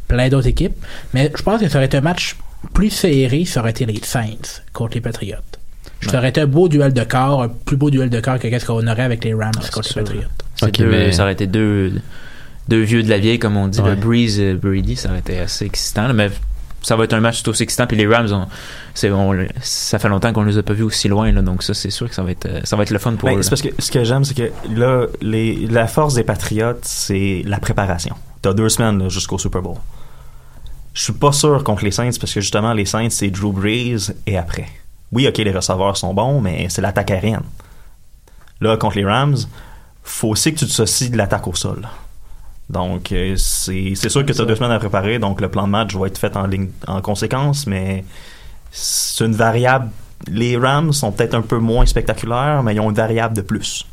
plein d'autres équipes. Mais je pense que ça aurait été un match plus serré, ça aurait été les Saints contre les Patriots. Ça aurait été un beau duel de corps, un plus beau duel de corps que qu'est-ce qu'on aurait avec les Rams contre les Patriots. C'est Ok, deux- mais- Ça aurait été deux, deux vieux de la vieille, comme on dit. Ouais. Le Breeze et Brady, ça aurait été assez excitant. là, mais ça va être un match tout aussi excitant. Puis les Rams, on, c'est, on- ça fait longtemps qu'on les a pas vus aussi loin. Là, donc ça, c'est sûr que ça va être, euh, ça va être le fun pour Ben, eux. parce que ce que j'aime, c'est que là, les, la force des Patriots, c'est la préparation. T'as deux semaines jusqu'au Super Bowl. Je suis pas sûr contre les Saints parce que justement, les Saints, c'est Drew Brees et après. Oui, ok, les receveurs sont bons, mais c'est l'attaque aérienne. Là, contre les Rams, faut aussi que tu te socies de l'attaque au sol. Donc, euh, c'est c'est sûr que tu as deux semaines à préparer, donc le plan de match va être fait en, ligne, en conséquence, mais c'est une variable. Les Rams sont peut-être un peu moins spectaculaires, mais ils ont une variable de plus.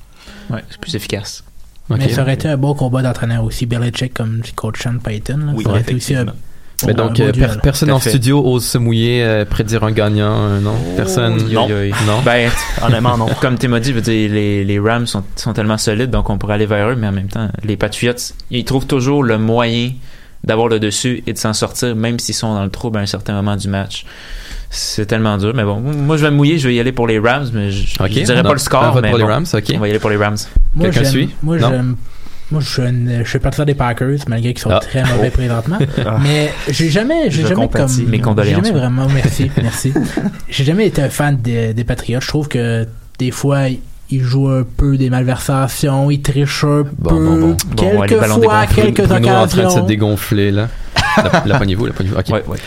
Ouais, c'est plus efficace. Mais ça aurait été un beau combat d'entraîneur aussi. Belichick comme coach Sean Payton. Là. Oui, ça aurait été aussi un. Mais un donc, euh, per- personne en fait. studio ose se mouiller, euh, prédire un gagnant, euh, non? Personne? non. Non? Ben, Honnêtement, non. comme Tim a dit, je veux dire, les, les Rams sont, sont tellement solides, donc on pourrait aller vers eux, mais en même temps, les Patriots, ils trouvent toujours le moyen d'avoir le dessus et de s'en sortir, même s'ils sont dans le trouble à un certain moment du match. C'est tellement dur, mais bon, moi je vais me mouiller, je vais y aller pour les Rams, mais je, Ok, je dirais on pas le score, vote mais pour les bon, Rams, ok. on va y aller pour les Rams. Moi, Quelqu'un suit? Moi, Non? j'aime. Moi, je suis, un- je suis partisan des Packers, malgré qu'ils sont Ah. très mauvais présentement. Ah. Mais j'ai jamais, j'ai jamais comme. compatis. Mes J'ai condoléances, jamais ouais. vraiment, merci, merci. J'ai jamais été un fan des, des Patriots. Je trouve que des fois, ils jouent un peu des malversations, ils trichent un Bon, peu. bon, bon. Bon, ouais, les Quelques fois, quelques Bruno est en train de se occasions. dégonfler, là. la, la. Ouais, ouais.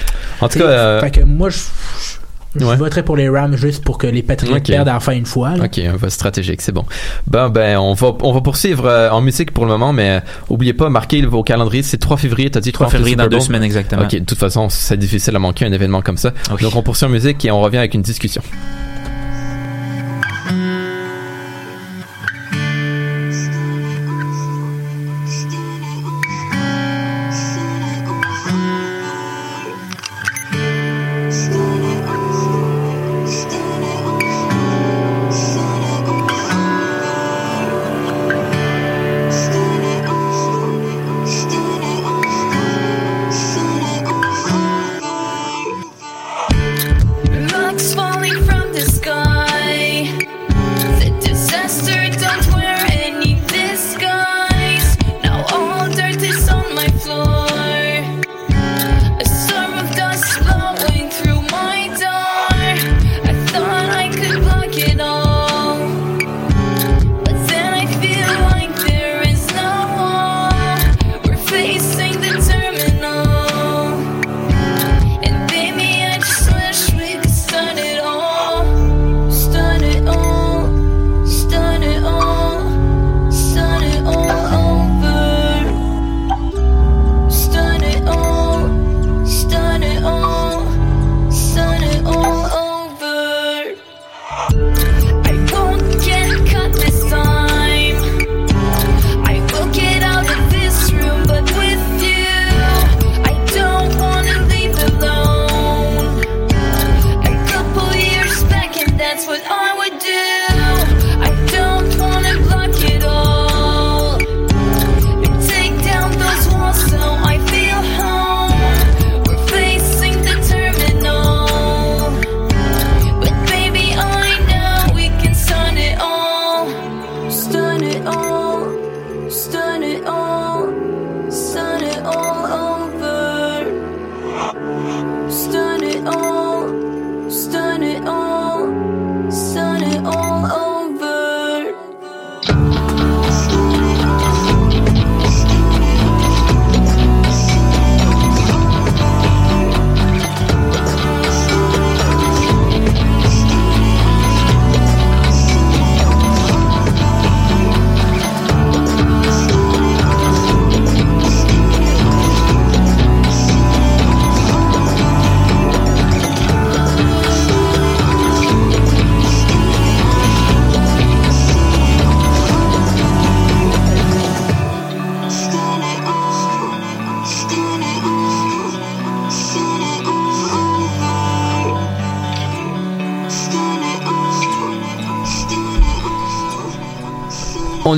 En tout cas, euh, Fait que moi, je, je Ouais. voterais pour les Rams juste pour que les Patriots Ok. perdent enfin une fois. là. Ok, un vote stratégique, c'est bon. Ben, ben, on va, on va poursuivre euh, en musique pour le moment, mais euh, oubliez pas, marquez vos calendriers. C'est 3 février, t'as dit 3 3 février dans deux semaines exactement. Ok, de toute façon, c'est difficile à manquer un événement comme ça. Oui. Donc, on poursuit en musique et on revient avec une discussion.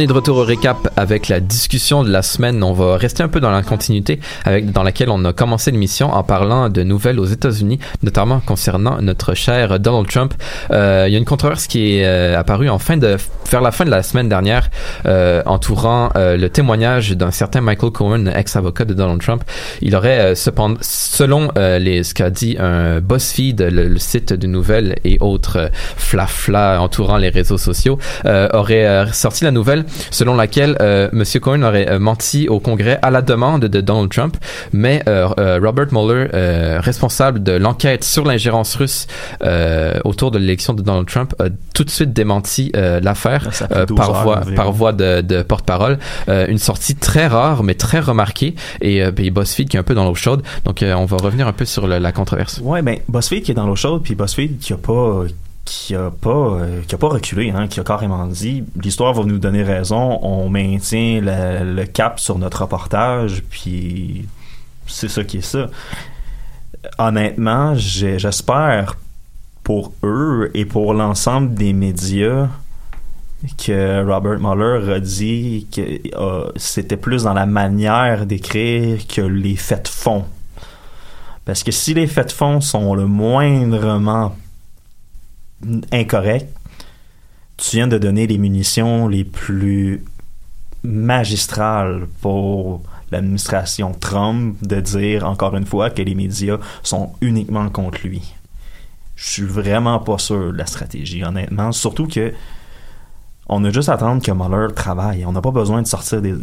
Est de retour au récap avec la discussion de la semaine. On va rester un peu dans la continuité dans laquelle on a commencé l'émission en parlant de nouvelles aux États-Unis, notamment concernant notre cher Donald Trump. Euh, il y a une controverse qui est euh, apparue en fin de vers la fin de la semaine dernière, euh, entourant euh, le témoignage d'un certain Michael Cohen, ex-avocat de Donald Trump. Il aurait euh, cependant, selon euh, les ce qu'a dit un BuzzFeed, le, le site de nouvelles et autres euh, flafla entourant les réseaux sociaux, aurait sorti la nouvelle selon laquelle Monsieur Cohen aurait menti au Congrès à la demande de Donald Trump, mais Robert Mueller, responsable de l'enquête sur l'ingérence russe autour de l'élection de Donald Trump, a tout de suite démenti l'affaire Euh, 12 par heures voie environ. par voie de, de porte-parole. Euh, une sortie très rare mais très remarquée et euh, puis BuzzFeed qui est un peu dans l'eau chaude. Donc euh, on va revenir un peu sur le- la controverse. Ouais, ben BuzzFeed qui est dans l'eau chaude, puis BuzzFeed qui a pas qui a pas euh, qui a pas reculé, hein, qui a carrément dit l'histoire va nous donner raison, on maintient le, le cap sur notre reportage, puis c'est ça qui est ça. Honnêtement, j'espère pour eux et pour l'ensemble des médias que Robert Mueller a dit que c'était plus dans la manière d'écrire que les faits de fond. Parce que si les faits de fond sont le moindrement incorrects, tu viens de donner les munitions les plus magistrales pour l'administration Trump de dire encore une fois que les médias sont uniquement contre lui. Je suis vraiment pas sûr de la stratégie, honnêtement. Surtout que on a juste à attendre que Mueller travaille. On n'a pas besoin de sortir des.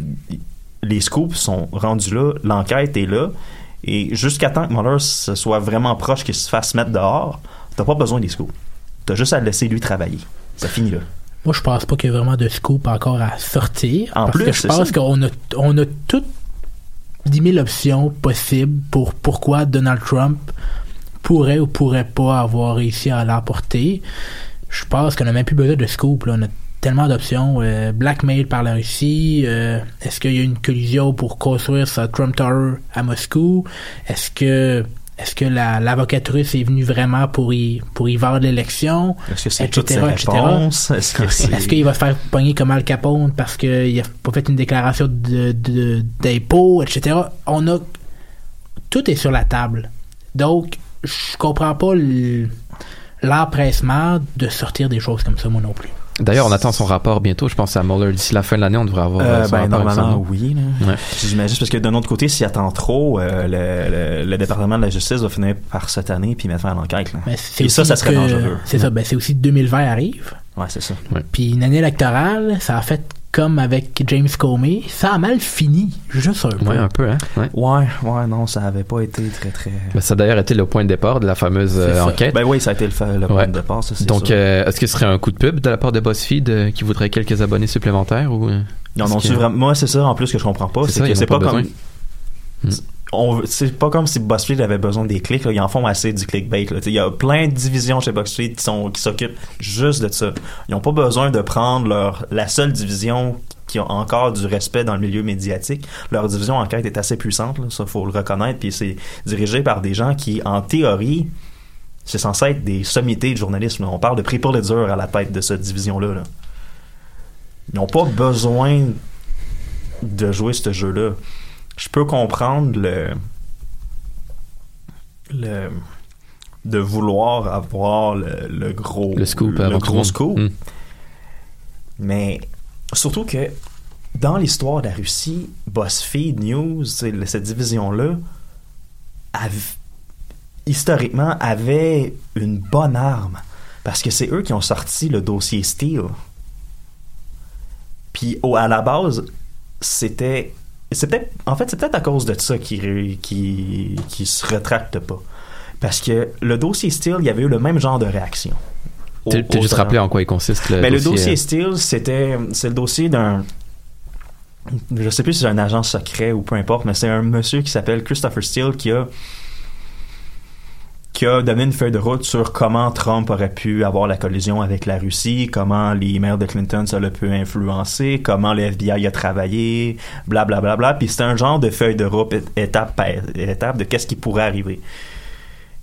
Les scoops sont rendus là, l'enquête est là, et jusqu'à temps que Mueller se soit vraiment proche qu'il se fasse mettre dehors, t'as pas besoin des scoops. T'as juste à le laisser lui travailler. Ça finit là. Moi, je pense pas qu'il y a vraiment de scoop encore à sortir. En parce plus, que je pense qu'on a, on a toutes 10 000 options possibles pour pourquoi Donald Trump pourrait ou pourrait pas avoir réussi à l'emporter. Je pense qu'on a même plus besoin de scoop. Là. On a tellement d'options. Euh, blackmail par la Russie. euh, Est-ce qu'il y a une collision pour construire sa Trump Tower à Moscou? Est-ce que est-ce que la- l'avocat russe est venu vraiment pour y, pour y vendre l'élection? Est-ce que c'est etc., etc.? Est-ce qu'il va se faire pogner comme Al Capone parce qu'il a pas fait une déclaration de- de- d'impôt, etc. On a... Tout est sur la table. Donc, je comprends pas l'empressement de sortir des choses comme ça, moi non plus. D'ailleurs, on attend son rapport bientôt. Je pense à Mueller d'ici la fin de l'année, on devrait avoir Euh, son ben, rapport. normalement, oui. Ouais. J'imagine parce que d'un autre côté, s'il attend trop, euh, le, le- le département de la justice va finir par cette année puis mettre fin à l'enquête. c'est Et ça, ça serait que- dangereux. C'est ça, ben c'est aussi 2020 arrive. Ouais, c'est ça. Puis une année électorale, ça a fait comme avec James Comey, ça a mal fini, juste un peu. Ouais, un peu, hein. Ouais. Ouais, ouais, non, ça avait pas été très, très. Ben, ça a d'ailleurs été le point de départ de la fameuse euh, enquête. Ben oui, ça a été le, point Ouais. de départ, ça, Donc, euh, est-ce que ce serait un coup de pub de la part de BuzzFeed euh, qui voudrait quelques abonnés supplémentaires ou Non, non, que- vraiment- moi, c'est ça en plus que je comprends pas. C'est que c'est pas, pas comme. C'est pas comme si BuzzFeed avait besoin des clics. là. Ils en font assez du clickbait. Il y a plein de divisions chez BuzzFeed qui sont qui s'occupent juste de ça. Ils n'ont pas besoin de prendre leur la seule division qui a encore du respect dans le milieu médiatique. Leur division enquête est assez puissante, là, ça faut le reconnaître. Puis c'est dirigé par des gens qui, en théorie, c'est censé être des sommités de journalisme. On parle de prix pour les durs à la tête de cette division-là. là. Ils n'ont pas besoin de jouer ce jeu-là. Je peux comprendre le, le de vouloir avoir le, le gros Le scoop le gros scoop. Hmm. Mais surtout que dans l'histoire de la Russie, BuzzFeed News, cette division-là, historiquement, avait une bonne arme. Parce que c'est eux qui ont sorti le dossier Steele. Puis à la base, c'était. C'est peut-être. En fait, c'est peut-être à cause de ça qui, qui, qui se rétracte pas. Parce que le dossier Steele, il y avait eu le même genre de réaction. Au- juste rappelé en quoi il consiste le ben, dossier. le dossier euh, Steele, c'était c'est le dossier d'un je sais plus si c'est un agent secret ou peu importe, mais c'est un monsieur qui s'appelle Christopher Steele qui a qui a donné une feuille de route sur comment Trump aurait pu avoir la collision avec la Russie, comment les emails de Clinton ça l'a pu influencer, comment le FBI a travaillé, bla bla bla bla. Puis c'est un genre de feuille de route étape par étape de qu'est-ce qui pourrait arriver.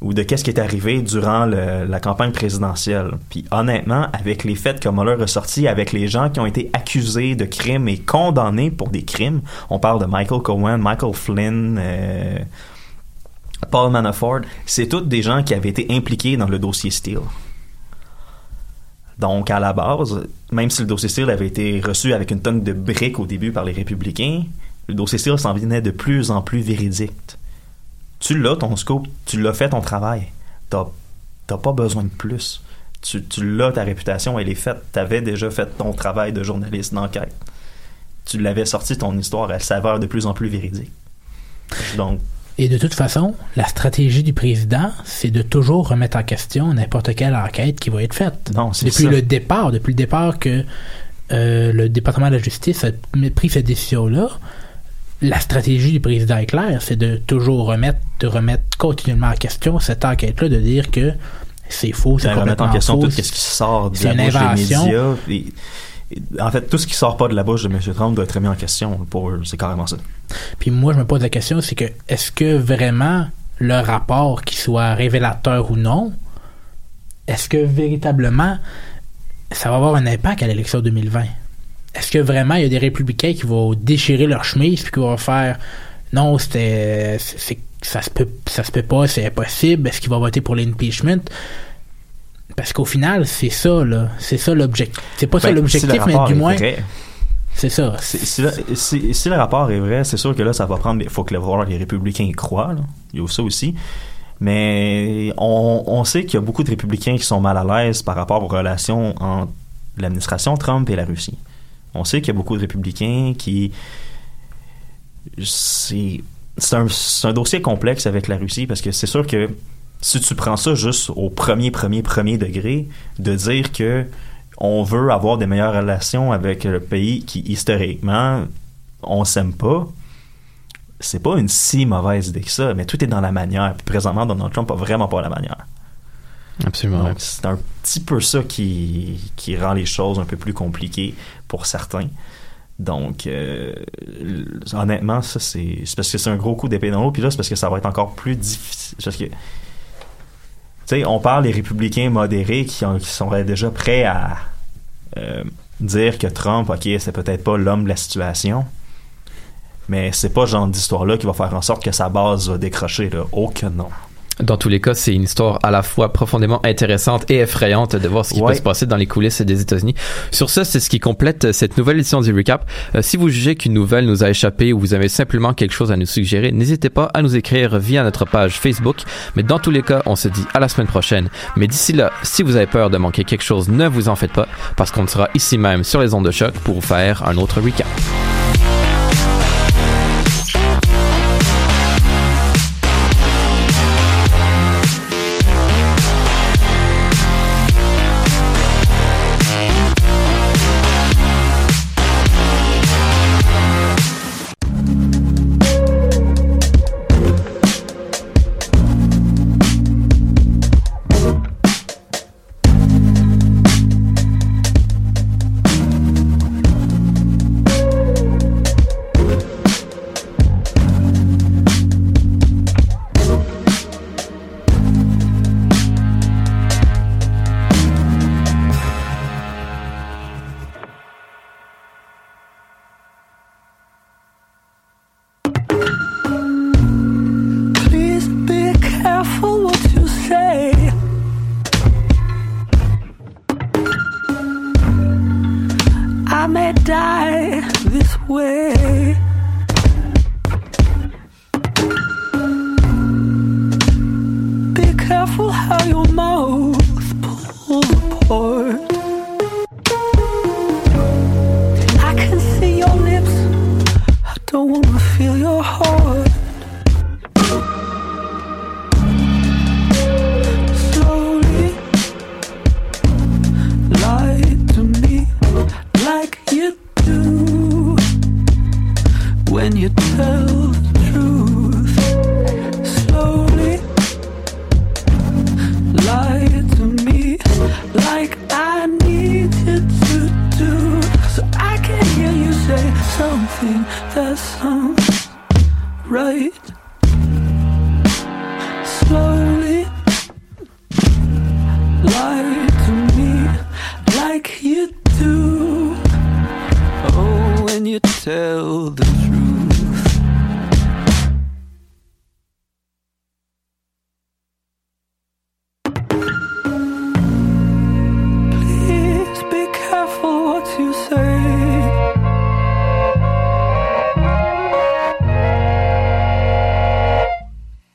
ou de qu'est-ce qui est arrivé durant la campagne présidentielle. Puis honnêtement, avec les faits que Mueller a sortis, avec les gens qui ont été accusés de crimes et condamnés pour des crimes, on parle de Michael Cohen, Michael Flynn, euh, Paul Manafort, c'est tous des gens qui avaient été impliqués dans le dossier Steele. Donc, à la base, même si le dossier Steele avait été reçu avec une tonne de briques au début par les républicains, le dossier Steele s'en venait de plus en plus véridique. Tu l'as, ton scope, tu l'as fait ton travail. T'as t'as pas besoin de plus. Tu, tu l'as, ta réputation, elle est faite. T'avais déjà fait ton travail de journaliste d'enquête. Tu l'avais sorti, ton histoire, elle s'avère de plus en plus véridique. Donc, Et de toute façon, la stratégie du président, c'est de toujours remettre en question n'importe quelle enquête qui va être faite. Non, c'est depuis ça. le départ, depuis le départ que euh, le département de la justice a pris cette décision-là, la stratégie du président est claire, c'est de toujours remettre, de remettre continuellement en question cette enquête-là, de dire que c'est faux, c'est de remettre complètement en question faux. tout ce qui sort de la bouche des médias. Et- en fait, tout ce qui sort pas de la bouche de M. Trump doit être mis en question pour eux. C'est carrément ça. Puis moi, je me pose la question, c'est que est-ce que vraiment le rapport, qui soit révélateur ou non, est-ce que véritablement ça va avoir un impact à l'élection 2020? Est-ce que vraiment il y a des républicains qui vont déchirer leur chemise puis qui vont faire non, c'était ça se peut ça se peut pas, c'est impossible, est-ce qu'ils vont voter pour l'impeachment? Parce qu'au final, c'est ça, là. C'est ça l'objectif. C'est pas ça Ben, l'objectif, si mais du moins. C'est ça. Si, si le, si- si le rapport est vrai, c'est sûr que là, ça va prendre. Il faut que le- voir les républicains y croient. là. Il y a ça aussi. Mais on, on sait qu'il y a beaucoup de républicains qui sont mal à l'aise par rapport aux relations entre l'administration Trump et la Russie. On sait qu'il y a beaucoup de républicains qui. C'est un, c'est un dossier complexe avec la Russie parce que c'est sûr que si tu prends ça juste au premier, premier, premier degré, de dire que on veut avoir des meilleures relations avec le pays qui, historiquement, on s'aime pas, c'est pas une si mauvaise idée que ça, mais tout est dans la manière. Puis présentement, Donald Trump a vraiment pas la manière. Absolument. Donc, c'est un petit peu ça qui, qui rend les choses un peu plus compliquées pour certains. Donc, euh, honnêtement, ça, c'est c'est parce que c'est un gros coup d'épée dans l'eau. Puis là, c'est parce que ça va être encore plus difficile. Parce que, sais, on parle des républicains modérés qui, qui sont déjà prêts à euh, dire que Trump, OK, c'est peut-être pas l'homme de la situation. Mais c'est pas ce genre d'histoire-là qui va faire en sorte que sa base va décrocher. Là. Oh que non. Dans tous les cas, c'est une histoire à la fois profondément intéressante et effrayante de voir ce qui Ouais. peut se passer dans les coulisses des États-Unis. Sur ce, c'est ce qui complète cette nouvelle édition du Recap. Euh, si vous jugez qu'une nouvelle nous a échappé ou vous avez simplement quelque chose à nous suggérer, n'hésitez pas à nous écrire via notre page Facebook. Mais dans tous les cas, on se dit à la semaine prochaine. Mais d'ici là, si vous avez peur de manquer quelque chose, ne vous en faites pas, parce qu'on sera ici même sur les ondes de choc pour vous faire un autre recap.